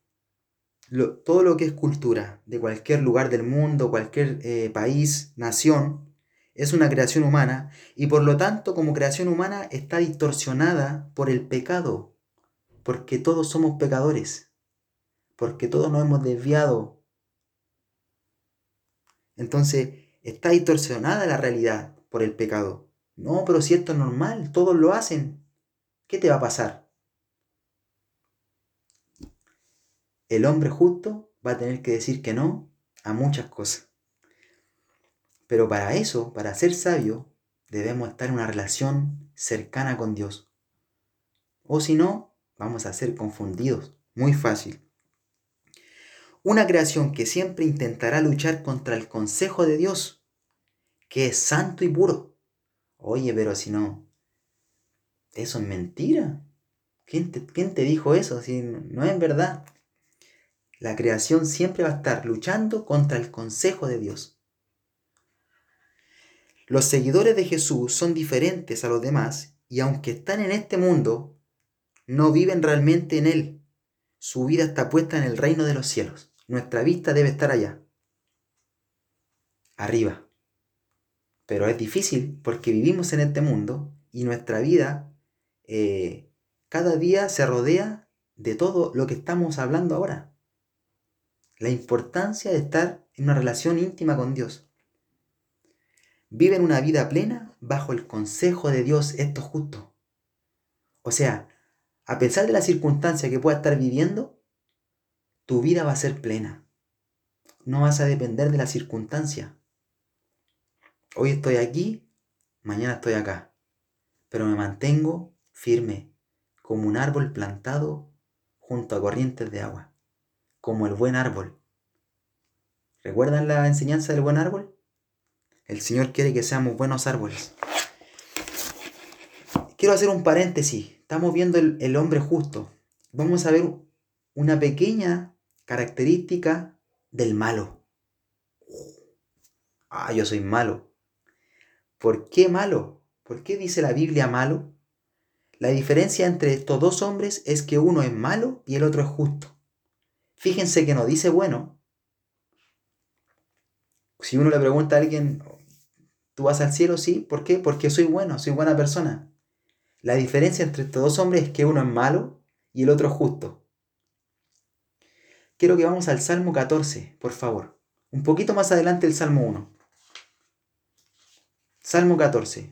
todo lo que es cultura, de cualquier lugar del mundo, cualquier eh, país, nación, es una creación humana y por lo tanto como creación humana está distorsionada por el pecado, porque todos somos pecadores, porque todos nos hemos desviado. Entonces está distorsionada la realidad por el pecado. No, pero si esto es normal, todos lo hacen, ¿qué te va a pasar? El hombre justo va a tener que decir que no a muchas cosas. Pero para eso, para ser sabio, debemos estar en una relación cercana con Dios. O si no, vamos a ser confundidos. Muy fácil. Una creación que siempre intentará luchar contra el consejo de Dios, que es santo y puro. Oye, pero si no, eso es mentira. ¿Quién te, quién te dijo eso? Si no es verdad. La creación siempre va a estar luchando contra el consejo de Dios. Los seguidores de Jesús son diferentes a los demás y aunque están en este mundo, no viven realmente en él. Su vida está puesta en el reino de los cielos. Nuestra vista debe estar allá, arriba. Pero es difícil porque vivimos en este mundo y nuestra vida eh, cada día se rodea de todo lo que estamos hablando ahora. La importancia de estar en una relación íntima con Dios viven una vida plena bajo el consejo de Dios, esto justo. O sea, a pesar de la circunstancia que pueda estar viviendo, tu vida va a ser plena. No vas a depender de la circunstancia. Hoy estoy aquí, mañana estoy acá, pero me mantengo firme, como un árbol plantado junto a corrientes de agua, como el buen árbol. ¿Recuerdan la enseñanza del buen árbol? El Señor quiere que seamos buenos árboles. Quiero hacer un paréntesis. Estamos viendo el, hombre justo. Vamos a ver una pequeña característica del malo. Ah, yo soy malo. ¿Por qué malo? ¿Por qué dice la Biblia malo? La diferencia entre estos dos hombres es que uno es malo y el otro es justo. Fíjense que no dice bueno. Si uno le pregunta a alguien, ¿Tú vas al cielo? Sí. ¿Por qué? Porque soy bueno, soy buena persona. La diferencia entre estos dos hombres es que uno es malo y el otro es justo. Quiero que vamos al Salmo 14, por favor. Un poquito más adelante el Salmo 1. Salmo 14.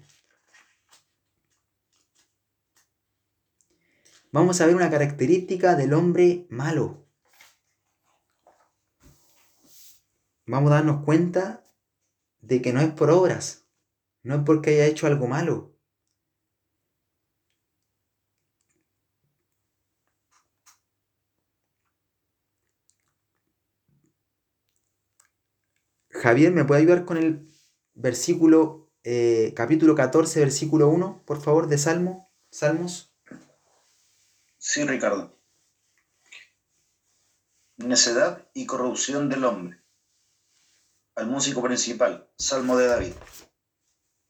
Vamos a ver una característica del hombre malo. Vamos a darnos cuenta de que no es por obras, no es porque haya hecho algo malo. Javier, ¿me puede ayudar con el versículo, eh, capítulo 14, versículo 1, por favor, de Salmo? Salmos. Sí, Ricardo. Necedad y corrupción del hombre al músico principal, Salmo de David.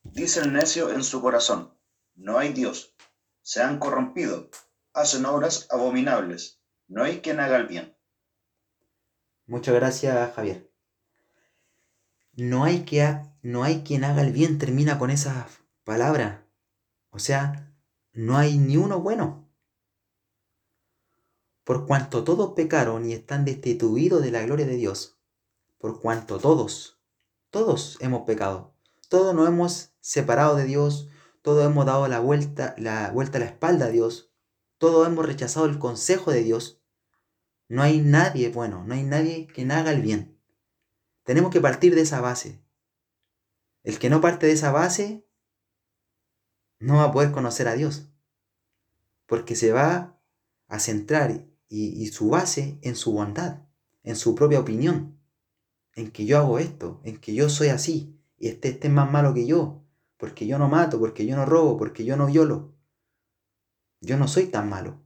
Dice el necio en su corazón, no hay Dios, se han corrompido, hacen obras abominables, no hay quien haga el bien. Muchas gracias, Javier. No hay, que, no hay quien haga el bien, termina con esa palabra. O sea, no hay ni uno bueno. Por cuanto todos pecaron y están destituidos de la gloria de Dios. Por cuanto todos, todos hemos pecado. Todos nos hemos separado de Dios. Todos hemos dado la vuelta, la vuelta a la espalda a Dios. Todos hemos rechazado el consejo de Dios. No hay nadie bueno, no hay nadie que haga el bien. Tenemos que partir de esa base. El que no parte de esa base no va a poder conocer a Dios. Porque se va a centrar y, su base en su bondad, en su propia opinión, en que yo hago esto, en que yo soy así, y este, este es más malo que yo, porque yo no mato, porque yo no robo, porque yo no violo. Yo no soy tan malo.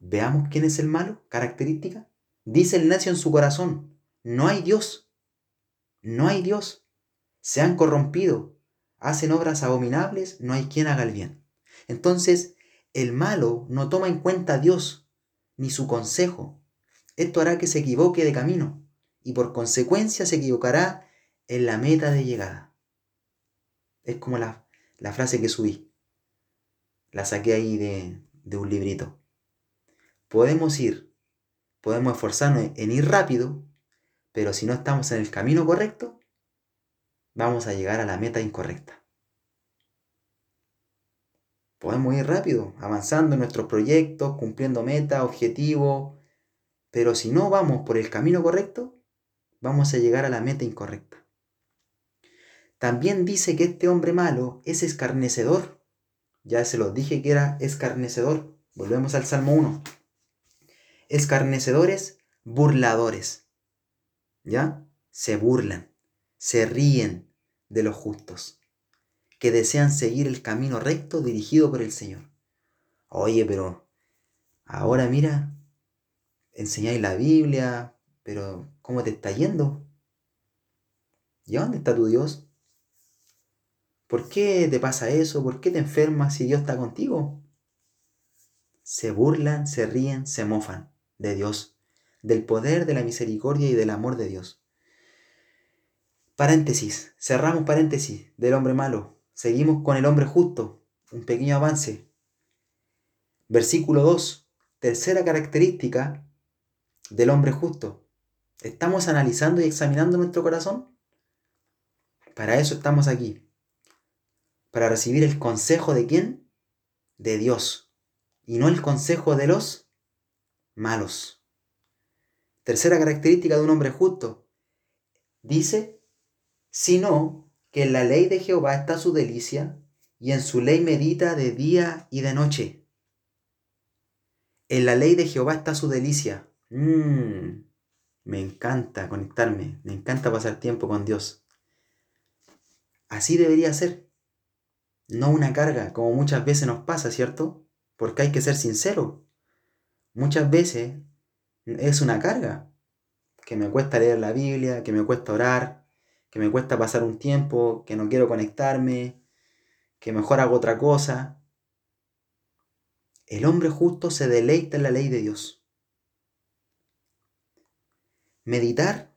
Veamos quién es el malo, característica. Dice el necio en su corazón, no hay Dios, no hay Dios. Se han corrompido, hacen obras abominables, no hay quien haga el bien. Entonces, el malo no toma en cuenta a Dios ni su consejo. Esto hará que se equivoque de camino y por consecuencia se equivocará en la meta de llegada. Es como la, la frase que subí. La saqué ahí de, de un librito. Podemos ir, podemos esforzarnos en ir rápido, pero si no estamos en el camino correcto, vamos a llegar a la meta incorrecta. Podemos ir rápido, avanzando en nuestros proyectos, cumpliendo metas, objetivos, pero si no vamos por el camino correcto, vamos a llegar a la meta incorrecta. También dice que este hombre malo es escarnecedor. Ya se los dije que era escarnecedor. Volvemos al Salmo 1. Escarnecedores, burladores. ¿Ya? Se burlan, se ríen de los justos, que desean seguir el camino recto dirigido por el Señor. Oye, pero ahora mira, enseñáis la Biblia, pero ¿cómo te está yendo? ¿Y dónde está tu Dios? ¿Por qué te pasa eso? ¿Por qué te enfermas si Dios está contigo? Se burlan, se ríen, se mofan de Dios, del poder, de la misericordia y del amor de Dios. Paréntesis, cerramos paréntesis del hombre malo. Seguimos con el hombre justo, un pequeño avance. Versículo 2, tercera característica del hombre justo. ¿Estamos analizando y examinando nuestro corazón? Para eso estamos aquí. Para recibir el consejo de quién? De Dios. Y no el consejo de los malos. Tercera característica de un hombre justo. Dice, sino que en la ley de Jehová está su delicia, y en su ley medita de día y de noche. En la ley de Jehová está su delicia. Mm, me encanta conectarme, me encanta pasar tiempo con Dios. Así debería ser. No una carga, como muchas veces nos pasa, ¿cierto? Porque hay que ser sincero. Muchas veces es una carga. Que me cuesta leer la Biblia, que me cuesta orar, que me cuesta pasar un tiempo, que no quiero conectarme, que mejor hago otra cosa. El hombre justo se deleita en la ley de Dios. Meditar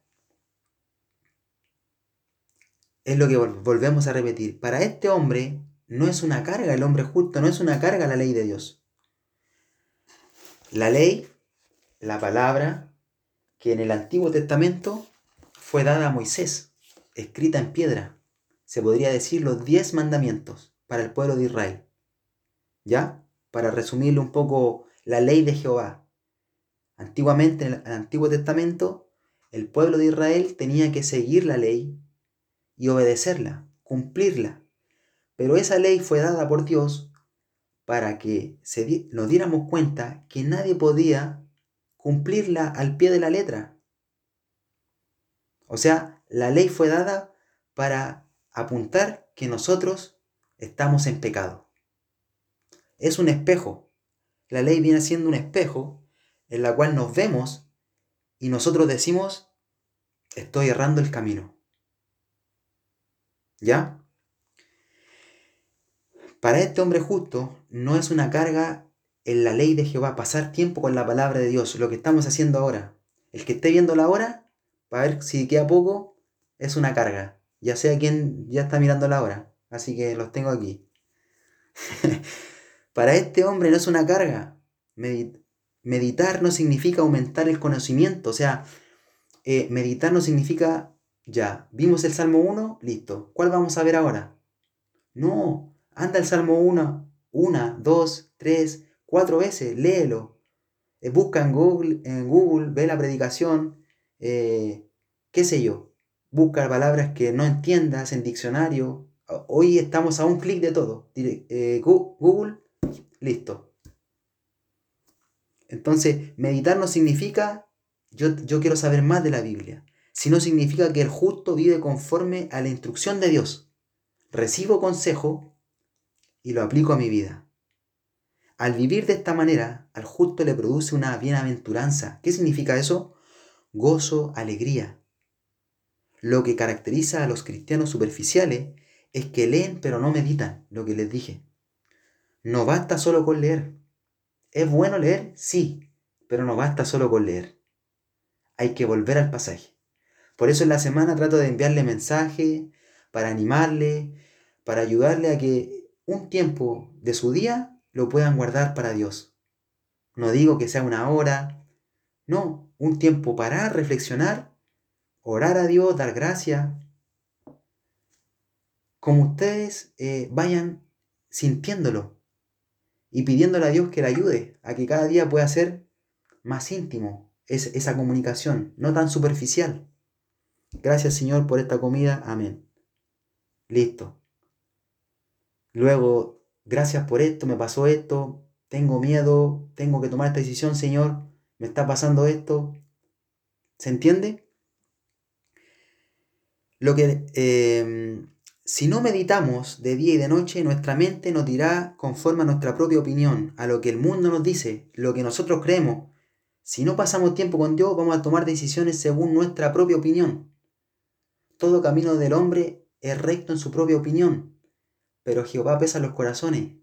es lo que volvemos a repetir. Para este hombre no es una carga, el hombre justo no es una carga la ley de Dios. La ley, la palabra, que en el Antiguo Testamento fue dada a Moisés, escrita en piedra. Se podría decir los diez mandamientos para el pueblo de Israel. ¿Ya? Para resumirle un poco la ley de Jehová. Antiguamente, en el Antiguo Testamento, el pueblo de Israel tenía que seguir la ley y obedecerla, cumplirla. Pero esa ley fue dada por Dios para que nos diéramos cuenta que nadie podía cumplirla al pie de la letra. O sea, la ley fue dada para apuntar que nosotros estamos en pecado. Es un espejo. La ley viene siendo un espejo en la cual nos vemos y nosotros decimos, estoy errando el camino. ¿Ya? Para este hombre justo no es una carga en la ley de Jehová pasar tiempo con la palabra de Dios, lo que estamos haciendo ahora. El que esté viendo la hora, para ver si queda poco, es una carga. Ya sea quien ya está mirando la hora. Así que los tengo aquí. Para este hombre no es una carga. meditar no significa aumentar el conocimiento, o sea, eh, meditar no significa, ya, vimos el Salmo 1, listo, ¿cuál vamos a ver ahora? No, anda el Salmo 1, una, dos, tres, cuatro veces, léelo, eh, busca en Google, en Google, ve la predicación, eh, qué sé yo, busca palabras que no entiendas en diccionario. Hoy estamos a un clic de todo. Google, listo. Entonces, meditar no significa yo, yo quiero saber más de la Biblia, sino significa que el justo vive conforme a la instrucción de Dios. Recibo consejo y lo aplico a mi vida. Al vivir de esta manera, al justo le produce una bienaventuranza. ¿Qué significa eso? Gozo, alegría. Lo que caracteriza a los cristianos superficiales es que leen pero no meditan, lo que les dije. No basta solo con leer. ¿Es bueno leer? Sí, pero no basta solo con leer. Hay que volver al pasaje. Por eso en la semana trato de enviarle mensaje para animarle, para ayudarle a que un tiempo de su día lo puedan guardar para Dios. No digo que sea una hora, no, un tiempo para reflexionar, orar a Dios, dar gracias. Como ustedes eh, vayan sintiéndolo y pidiéndole a Dios que le ayude a que cada día pueda ser más íntimo esa comunicación, no tan superficial. Gracias Señor por esta comida. Amén. Listo. Luego, gracias por esto, me pasó esto, tengo miedo, tengo que tomar esta decisión, Señor, me está pasando esto. ¿Se entiende? Lo que em, si no meditamos de día y de noche, nuestra mente nos dirá conforme a nuestra propia opinión, a lo que el mundo nos dice, lo que nosotros creemos. Si no pasamos tiempo con Dios, vamos a tomar decisiones según nuestra propia opinión. Todo camino del hombre es recto en su propia opinión, pero Jehová pesa los corazones.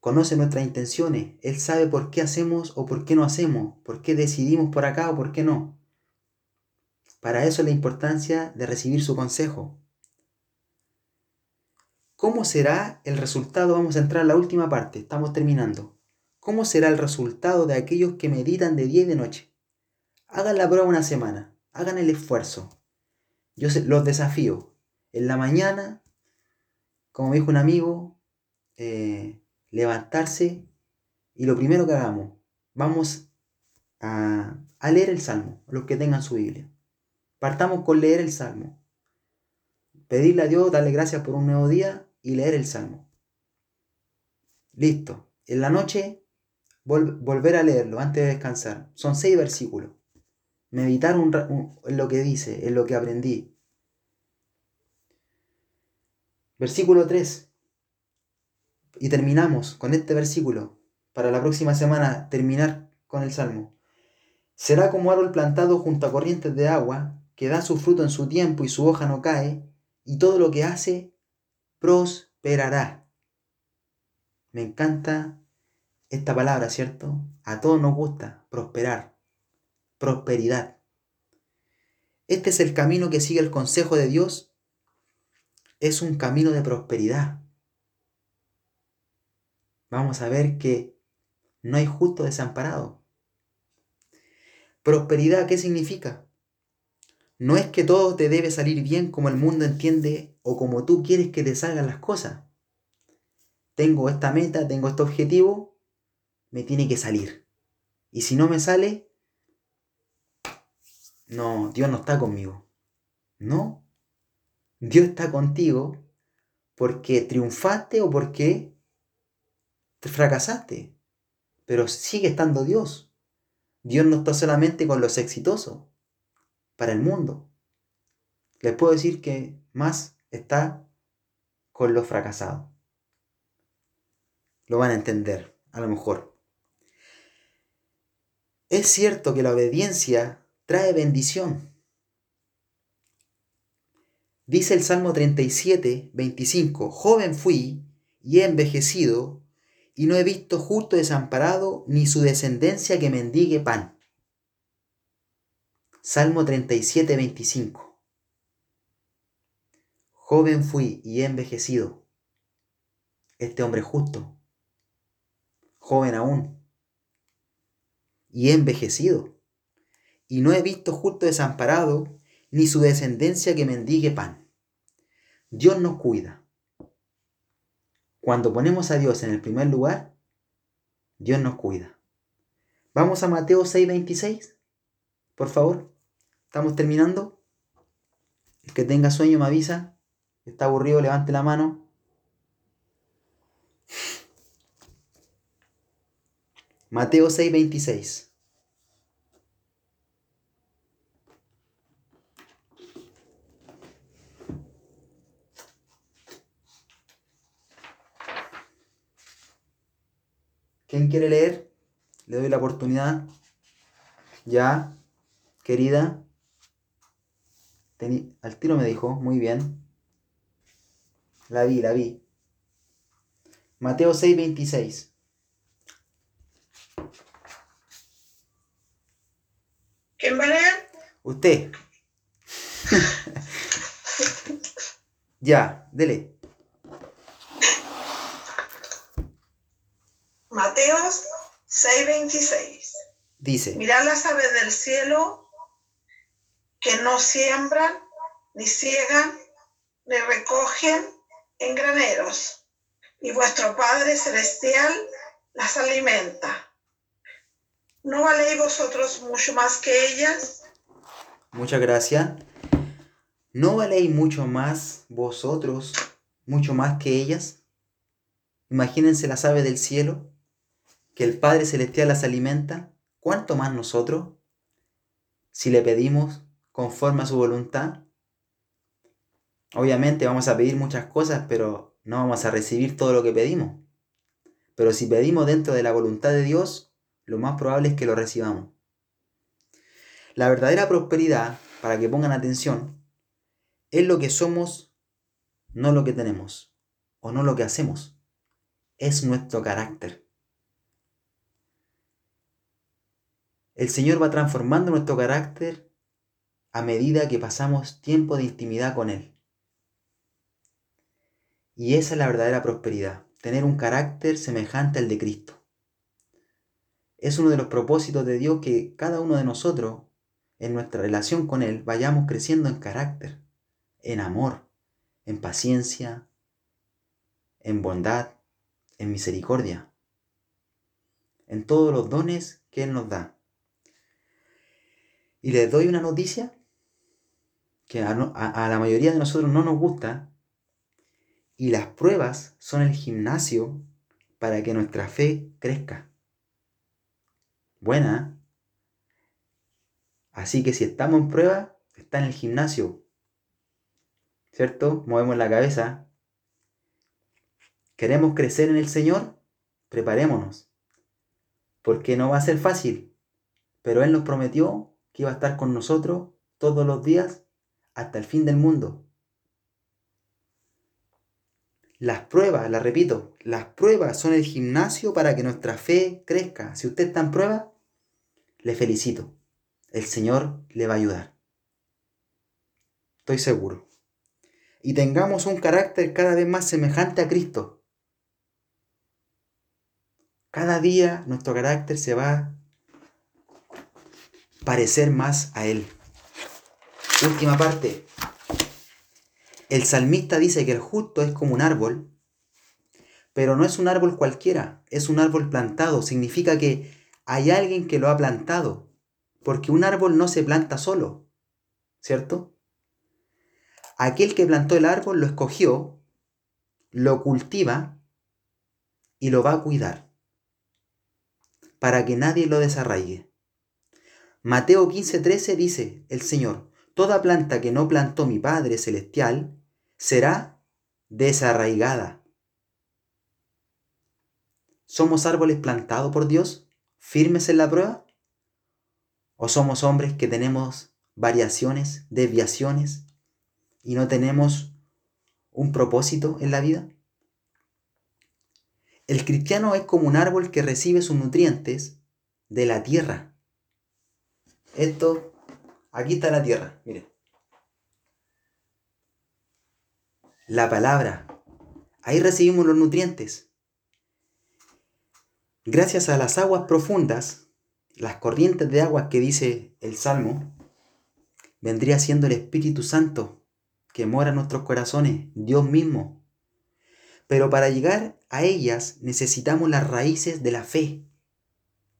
Conoce nuestras intenciones, Él sabe por qué hacemos o por qué no hacemos, por qué decidimos por acá o por qué no. Para eso es la importancia de recibir su consejo. ¿Cómo será el resultado? Vamos a entrar a la última parte, estamos terminando. ¿Cómo será el resultado de aquellos que meditan de día y de noche? Hagan la prueba una semana, hagan el esfuerzo. Yo los desafío. En la mañana, como me dijo un amigo, eh, levantarse y lo primero que hagamos, vamos a, leer el Salmo, los que tengan su Biblia. Partamos con leer el Salmo. Pedirle a Dios, darle gracias por un nuevo día y leer el Salmo. Listo. En la noche, volver a leerlo antes de descansar. Son seis versículos. Meditar en lo que dice, en lo que aprendí. Versículo 3. Y terminamos con este versículo. Para la próxima semana terminar con el Salmo. Será como árbol plantado junto a corrientes de agua, que da su fruto en su tiempo y su hoja no cae, y todo lo que hace prosperará. Me encanta esta palabra, ¿cierto? A todos nos gusta prosperar, prosperidad. Este es el camino que sigue el consejo de Dios. Es un camino de prosperidad. Vamos a ver que no hay justo desamparado. Prosperidad, ¿qué significa? No es que todo te debe salir bien como el mundo entiende o como tú quieres que te salgan las cosas. Tengo esta meta, tengo este objetivo, me tiene que salir. Y si no me sale, no, Dios no está conmigo. No, Dios está contigo porque triunfaste o porque te fracasaste. Pero sigue estando Dios. Dios no está solamente con los exitosos para el mundo. Les puedo decir que más está con los fracasados. Lo van a entender, a lo mejor. Es cierto que la obediencia trae bendición. Dice el Salmo 37, 25, joven fui y he envejecido y no he visto justo desamparado ni su descendencia que mendigue pan. Salmo 37, 25. Joven fui y he envejecido. Este hombre justo, joven aún, y he envejecido. Y no he visto justo desamparado, ni su descendencia que mendigue pan. Dios nos cuida. Cuando ponemos a Dios en el primer lugar, Dios nos cuida. Vamos a Mateo 6:26, por favor. Estamos terminando. El que tenga sueño me avisa. Está aburrido, levante la mano. Mateo 6:26. ¿Quién quiere leer? Le doy la oportunidad. Ya, querida. Tení- al tiro me dijo, muy bien. La vi, la vi. Mateo 6:26. ¿Quién va a leer? Usted. ya, dele. Mateos 6:26. Dice. Mirad las aves del cielo que no siembran, ni ciegan, ni recogen en graneros, y vuestro Padre Celestial las alimenta. ¿No valéis vosotros mucho más que ellas? Muchas gracias. ¿No valéis mucho más vosotros, mucho más que ellas? Imagínense las aves del cielo, que el Padre Celestial las alimenta. ¿Cuánto más nosotros? Si le pedimos conforme a su voluntad. Obviamente vamos a pedir muchas cosas, pero no vamos a recibir todo lo que pedimos. Pero si pedimos dentro de la voluntad de Dios, lo más probable es que lo recibamos. La verdadera prosperidad, para que pongan atención, es lo que somos, no lo que tenemos, o no lo que hacemos. Es nuestro carácter. El Señor va transformando nuestro carácter a medida que pasamos tiempo de intimidad con Él. Y esa es la verdadera prosperidad, tener un carácter semejante al de Cristo. Es uno de los propósitos de Dios que cada uno de nosotros, en nuestra relación con Él, vayamos creciendo en carácter, en amor, en paciencia, en bondad, en misericordia, en todos los dones que Él nos da. Y les doy una noticia que a, la mayoría de nosotros no nos gusta, y las pruebas son el gimnasio para que nuestra fe crezca. Buena. ¿eh? Así que si estamos en prueba, está en el gimnasio. ¿Cierto? Movemos la cabeza. ¿Queremos crecer en el Señor? Preparémonos. Porque no va a ser fácil. Pero Él nos prometió que iba a estar con nosotros todos los días hasta el fin del mundo. Las pruebas, la repito, las pruebas son el gimnasio para que nuestra fe crezca. Si usted está en prueba, le felicito. El Señor le va a ayudar. Estoy seguro. Y tengamos un carácter cada vez más semejante a Cristo. Cada día nuestro carácter se va parecer más a Él. Última parte. El salmista dice que el justo es como un árbol, pero no es un árbol cualquiera, es un árbol plantado. Significa que hay alguien que lo ha plantado, porque un árbol no se planta solo, ¿cierto? Aquel que plantó el árbol lo escogió, lo cultiva y lo va a cuidar para que nadie lo desarraigue. Mateo 15:13 dice el Señor, toda planta que no plantó mi Padre Celestial será desarraigada. ¿Somos árboles plantados por Dios, firmes en la prueba? ¿O somos hombres que tenemos variaciones, desviaciones y no tenemos un propósito en la vida? El cristiano es como un árbol que recibe sus nutrientes de la tierra. Esto, aquí está la tierra, miren. La palabra. Ahí recibimos los nutrientes. Gracias a las aguas profundas las corrientes de agua que dice el Salmo, vendría siendo el Espíritu Santo que mora en nuestros corazones, Dios mismo. Pero para llegar a ellas necesitamos las raíces de la fe.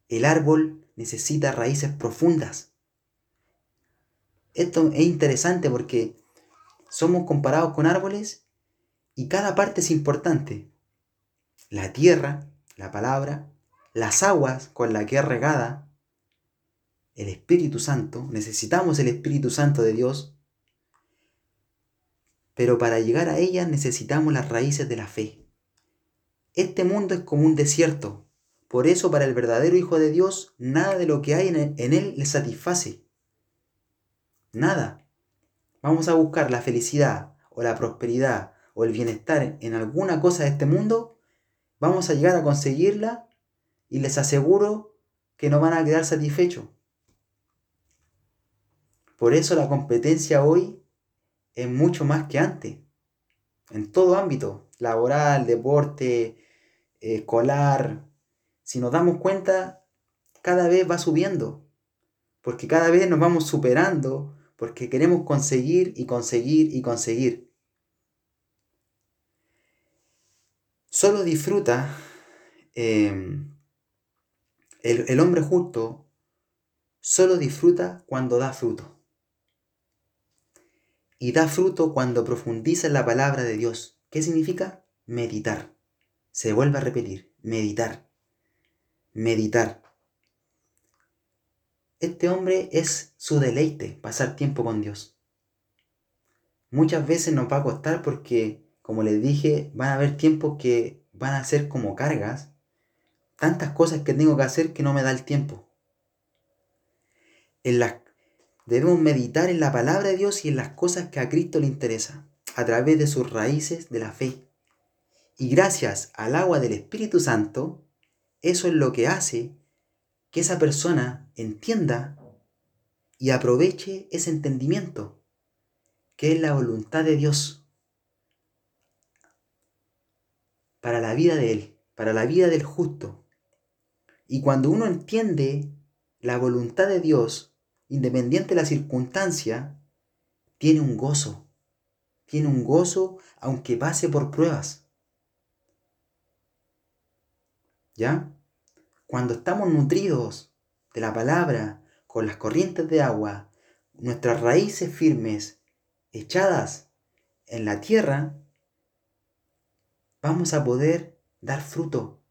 El árbol necesita raíces profundas. Esto es interesante porque somos comparados con árboles y cada parte es importante. La tierra, la palabra, las aguas con la que es regada, el Espíritu Santo, necesitamos el Espíritu Santo de Dios, pero para llegar a ella necesitamos las raíces de la fe. Este mundo es como un desierto, por eso para el verdadero Hijo de Dios nada de lo que hay en él le satisface. Nada. Vamos a buscar la felicidad o la prosperidad o el bienestar en alguna cosa de este mundo, vamos a llegar a conseguirla y les aseguro que no van a quedar satisfechos. Por eso la competencia hoy es mucho más que antes, en todo ámbito, laboral, deporte, escolar. Si nos damos cuenta, cada vez va subiendo, porque cada vez nos vamos superando porque queremos conseguir y conseguir y conseguir. Solo disfruta em, el, el hombre justo, solo disfruta cuando da fruto. Y da fruto cuando profundiza en la palabra de Dios. ¿Qué significa? Meditar. Se vuelve a repetir, meditar. Meditar. Este hombre es su deleite, pasar tiempo con Dios. Muchas veces nos va a costar porque, como les dije, van a haber tiempos que van a ser como cargas, tantas cosas que tengo que hacer que no me da el tiempo. En las, debemos meditar en la palabra de Dios y en las cosas que a Cristo le interesa, a través de sus raíces de la fe. Y gracias al agua del Espíritu Santo, eso es lo que hace que esa persona entienda y aproveche ese entendimiento, que es la voluntad de Dios para la vida de Él, para la vida del justo. Y cuando uno entiende la voluntad de Dios, independiente de la circunstancia, tiene un gozo, tiene un gozo aunque pase por pruebas. ¿Ya? Cuando estamos nutridos de la palabra, con las corrientes de agua, nuestras raíces firmes, echadas en la tierra, vamos a poder dar fruto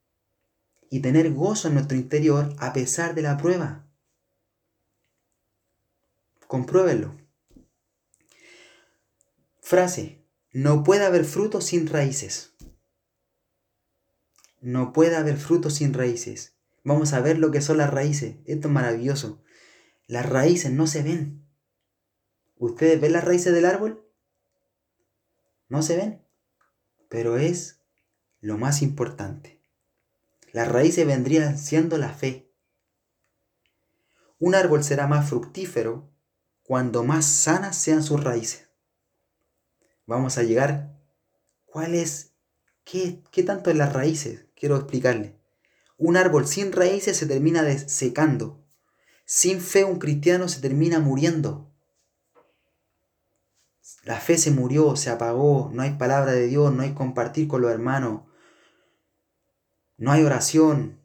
y tener gozo en nuestro interior a pesar de la prueba. Compruébenlo. Frase, no puede haber fruto sin raíces. No puede haber fruto sin raíces. Vamos a ver lo que son las raíces. Esto es maravilloso. Las raíces no se ven. ¿Ustedes ven las raíces del árbol? No se ven. Pero es lo más importante. Las raíces vendrían siendo la fe. Un árbol será más fructífero cuando más sanas sean sus raíces. Vamos a llegar. ¿Cuál es? ¿Qué, qué tanto es las raíces? Quiero explicarle. Un árbol sin raíces se termina secando. Sin fe un cristiano se termina muriendo. La fe se murió, se apagó, no hay palabra de Dios, no hay compartir con los hermanos, no hay oración.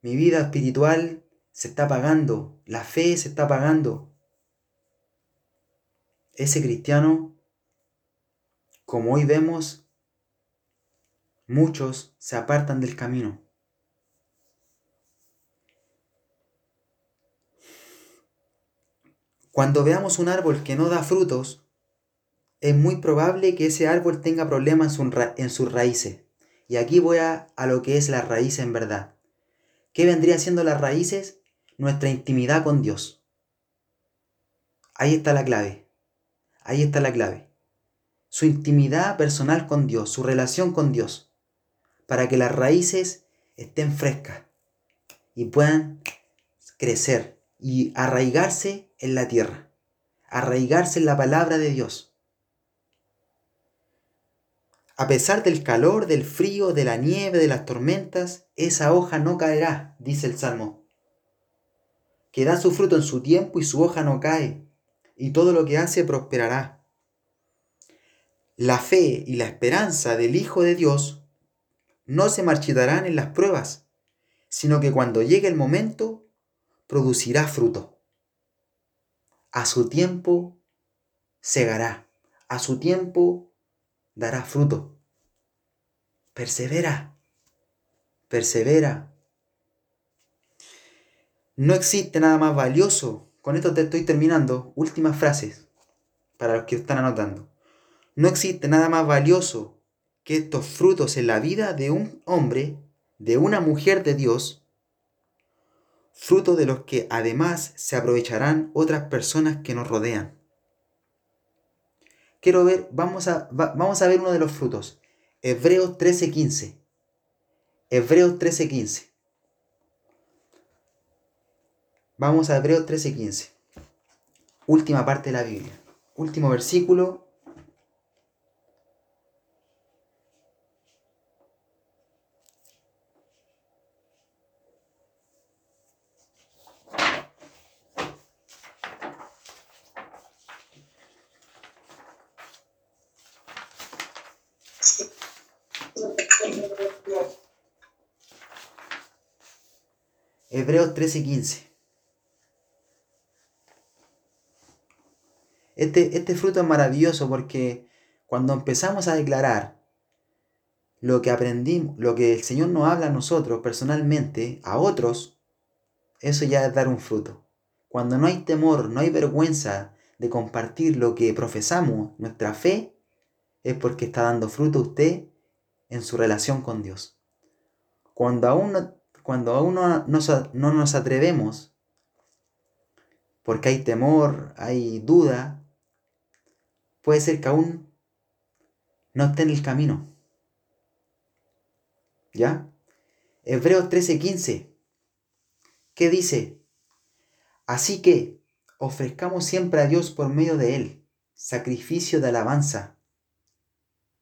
Mi vida espiritual se está apagando, la fe se está apagando. Ese cristiano, como hoy vemos, muchos se apartan del camino. Cuando veamos un árbol que no da frutos, es muy probable que ese árbol tenga problemas en sus raíces. Y aquí voy a, a lo que es la raíz en verdad. ¿Qué vendría siendo las raíces? Nuestra intimidad con Dios. Ahí está la clave. Ahí está la clave. Su intimidad personal con Dios, su relación con Dios. Para que las raíces estén frescas y puedan crecer y arraigarse en la tierra, arraigarse en la palabra de Dios. A pesar del calor, del frío, de la nieve, de las tormentas, esa hoja no caerá, dice el Salmo. que da su fruto en su tiempo y su hoja no cae, y todo lo que hace prosperará. La fe y la esperanza del Hijo de Dios no se marchitarán en las pruebas, sino que cuando llegue el momento, producirá fruto. A su tiempo segará, a su tiempo dará fruto. Persevera, persevera. No existe nada más valioso. Con esto te estoy terminando. Últimas frases para los que están anotando. No existe nada más valioso que estos frutos en la vida de un hombre, de una mujer de Dios, fruto de los que además se aprovecharán otras personas que nos rodean. Quiero ver, vamos a, vamos a ver uno de los frutos. Hebreos 13:15. Hebreos 13:15. Vamos a Hebreos 13:15. Última parte de la Biblia. Último versículo. Hebreos 13:15. Este, este fruto es maravilloso porque cuando empezamos a declarar lo que aprendimos, lo que el Señor nos habla a nosotros personalmente, a otros, eso ya es dar un fruto. Cuando no hay temor, no hay vergüenza de compartir lo que profesamos, nuestra fe, es porque está dando fruto usted en su relación con Dios. Cuando aún no, cuando aún no, no nos atrevemos, porque hay temor, hay duda, puede ser que aún no esté en el camino. ¿Ya? Hebreos 13:15. ¿Qué dice? Así que ofrezcamos siempre a Dios por medio de Él, sacrificio de alabanza.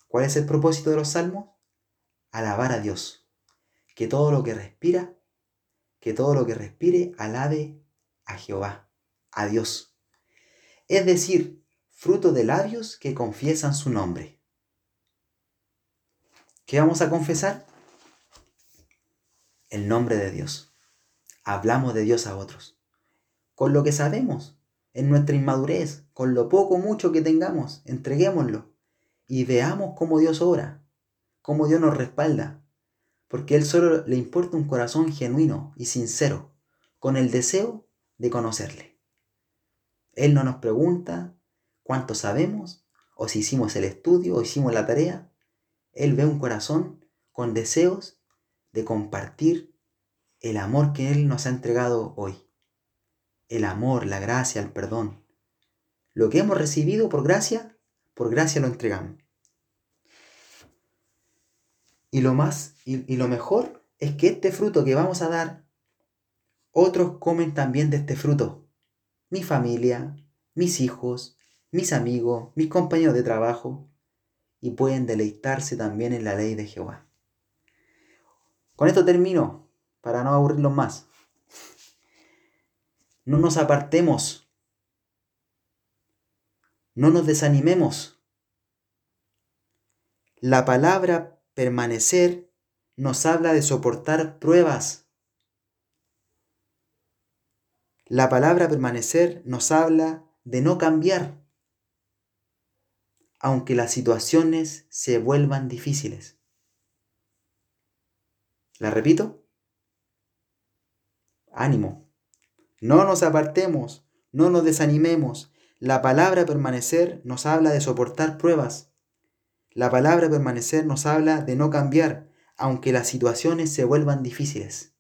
¿Cuál es el propósito de los salmos? Alabar a Dios que todo lo que respira, que todo lo que respire alabe a Jehová, a Dios. Es decir, fruto de labios que confiesan su nombre. ¿Qué vamos a confesar? El nombre de Dios. Hablamos de Dios a otros. Con lo que sabemos, en nuestra inmadurez, con lo poco mucho que tengamos, entreguémoslo y veamos cómo Dios obra, cómo Dios nos respalda, porque Él solo le importa un corazón genuino y sincero, con el deseo de conocerle. Él no nos pregunta cuánto sabemos, o si hicimos el estudio, o hicimos la tarea. Él ve un corazón con deseos de compartir el amor que Él nos ha entregado hoy. El amor, la gracia, el perdón. Lo que hemos recibido por gracia, por gracia lo entregamos. Y lo más y, lo mejor es que este fruto que vamos a dar, otros comen también de este fruto. Mi familia, mis hijos, mis amigos, mis compañeros de trabajo, y pueden deleitarse también en la ley de Jehová. Con esto termino, para no aburrirlos más. No nos apartemos, no nos desanimemos. La palabra permanecer nos habla de soportar pruebas. La palabra permanecer nos habla de no cambiar, aunque las situaciones se vuelvan difíciles. ¿La repito? Ánimo. No nos apartemos, no nos desanimemos. La palabra permanecer nos habla de soportar pruebas. La palabra permanecer nos habla de no cambiar, aunque las situaciones se vuelvan difíciles.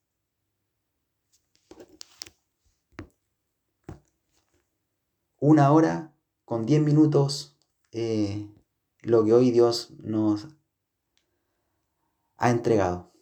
Una hora con diez minutos, eh, lo que hoy Dios nos ha entregado.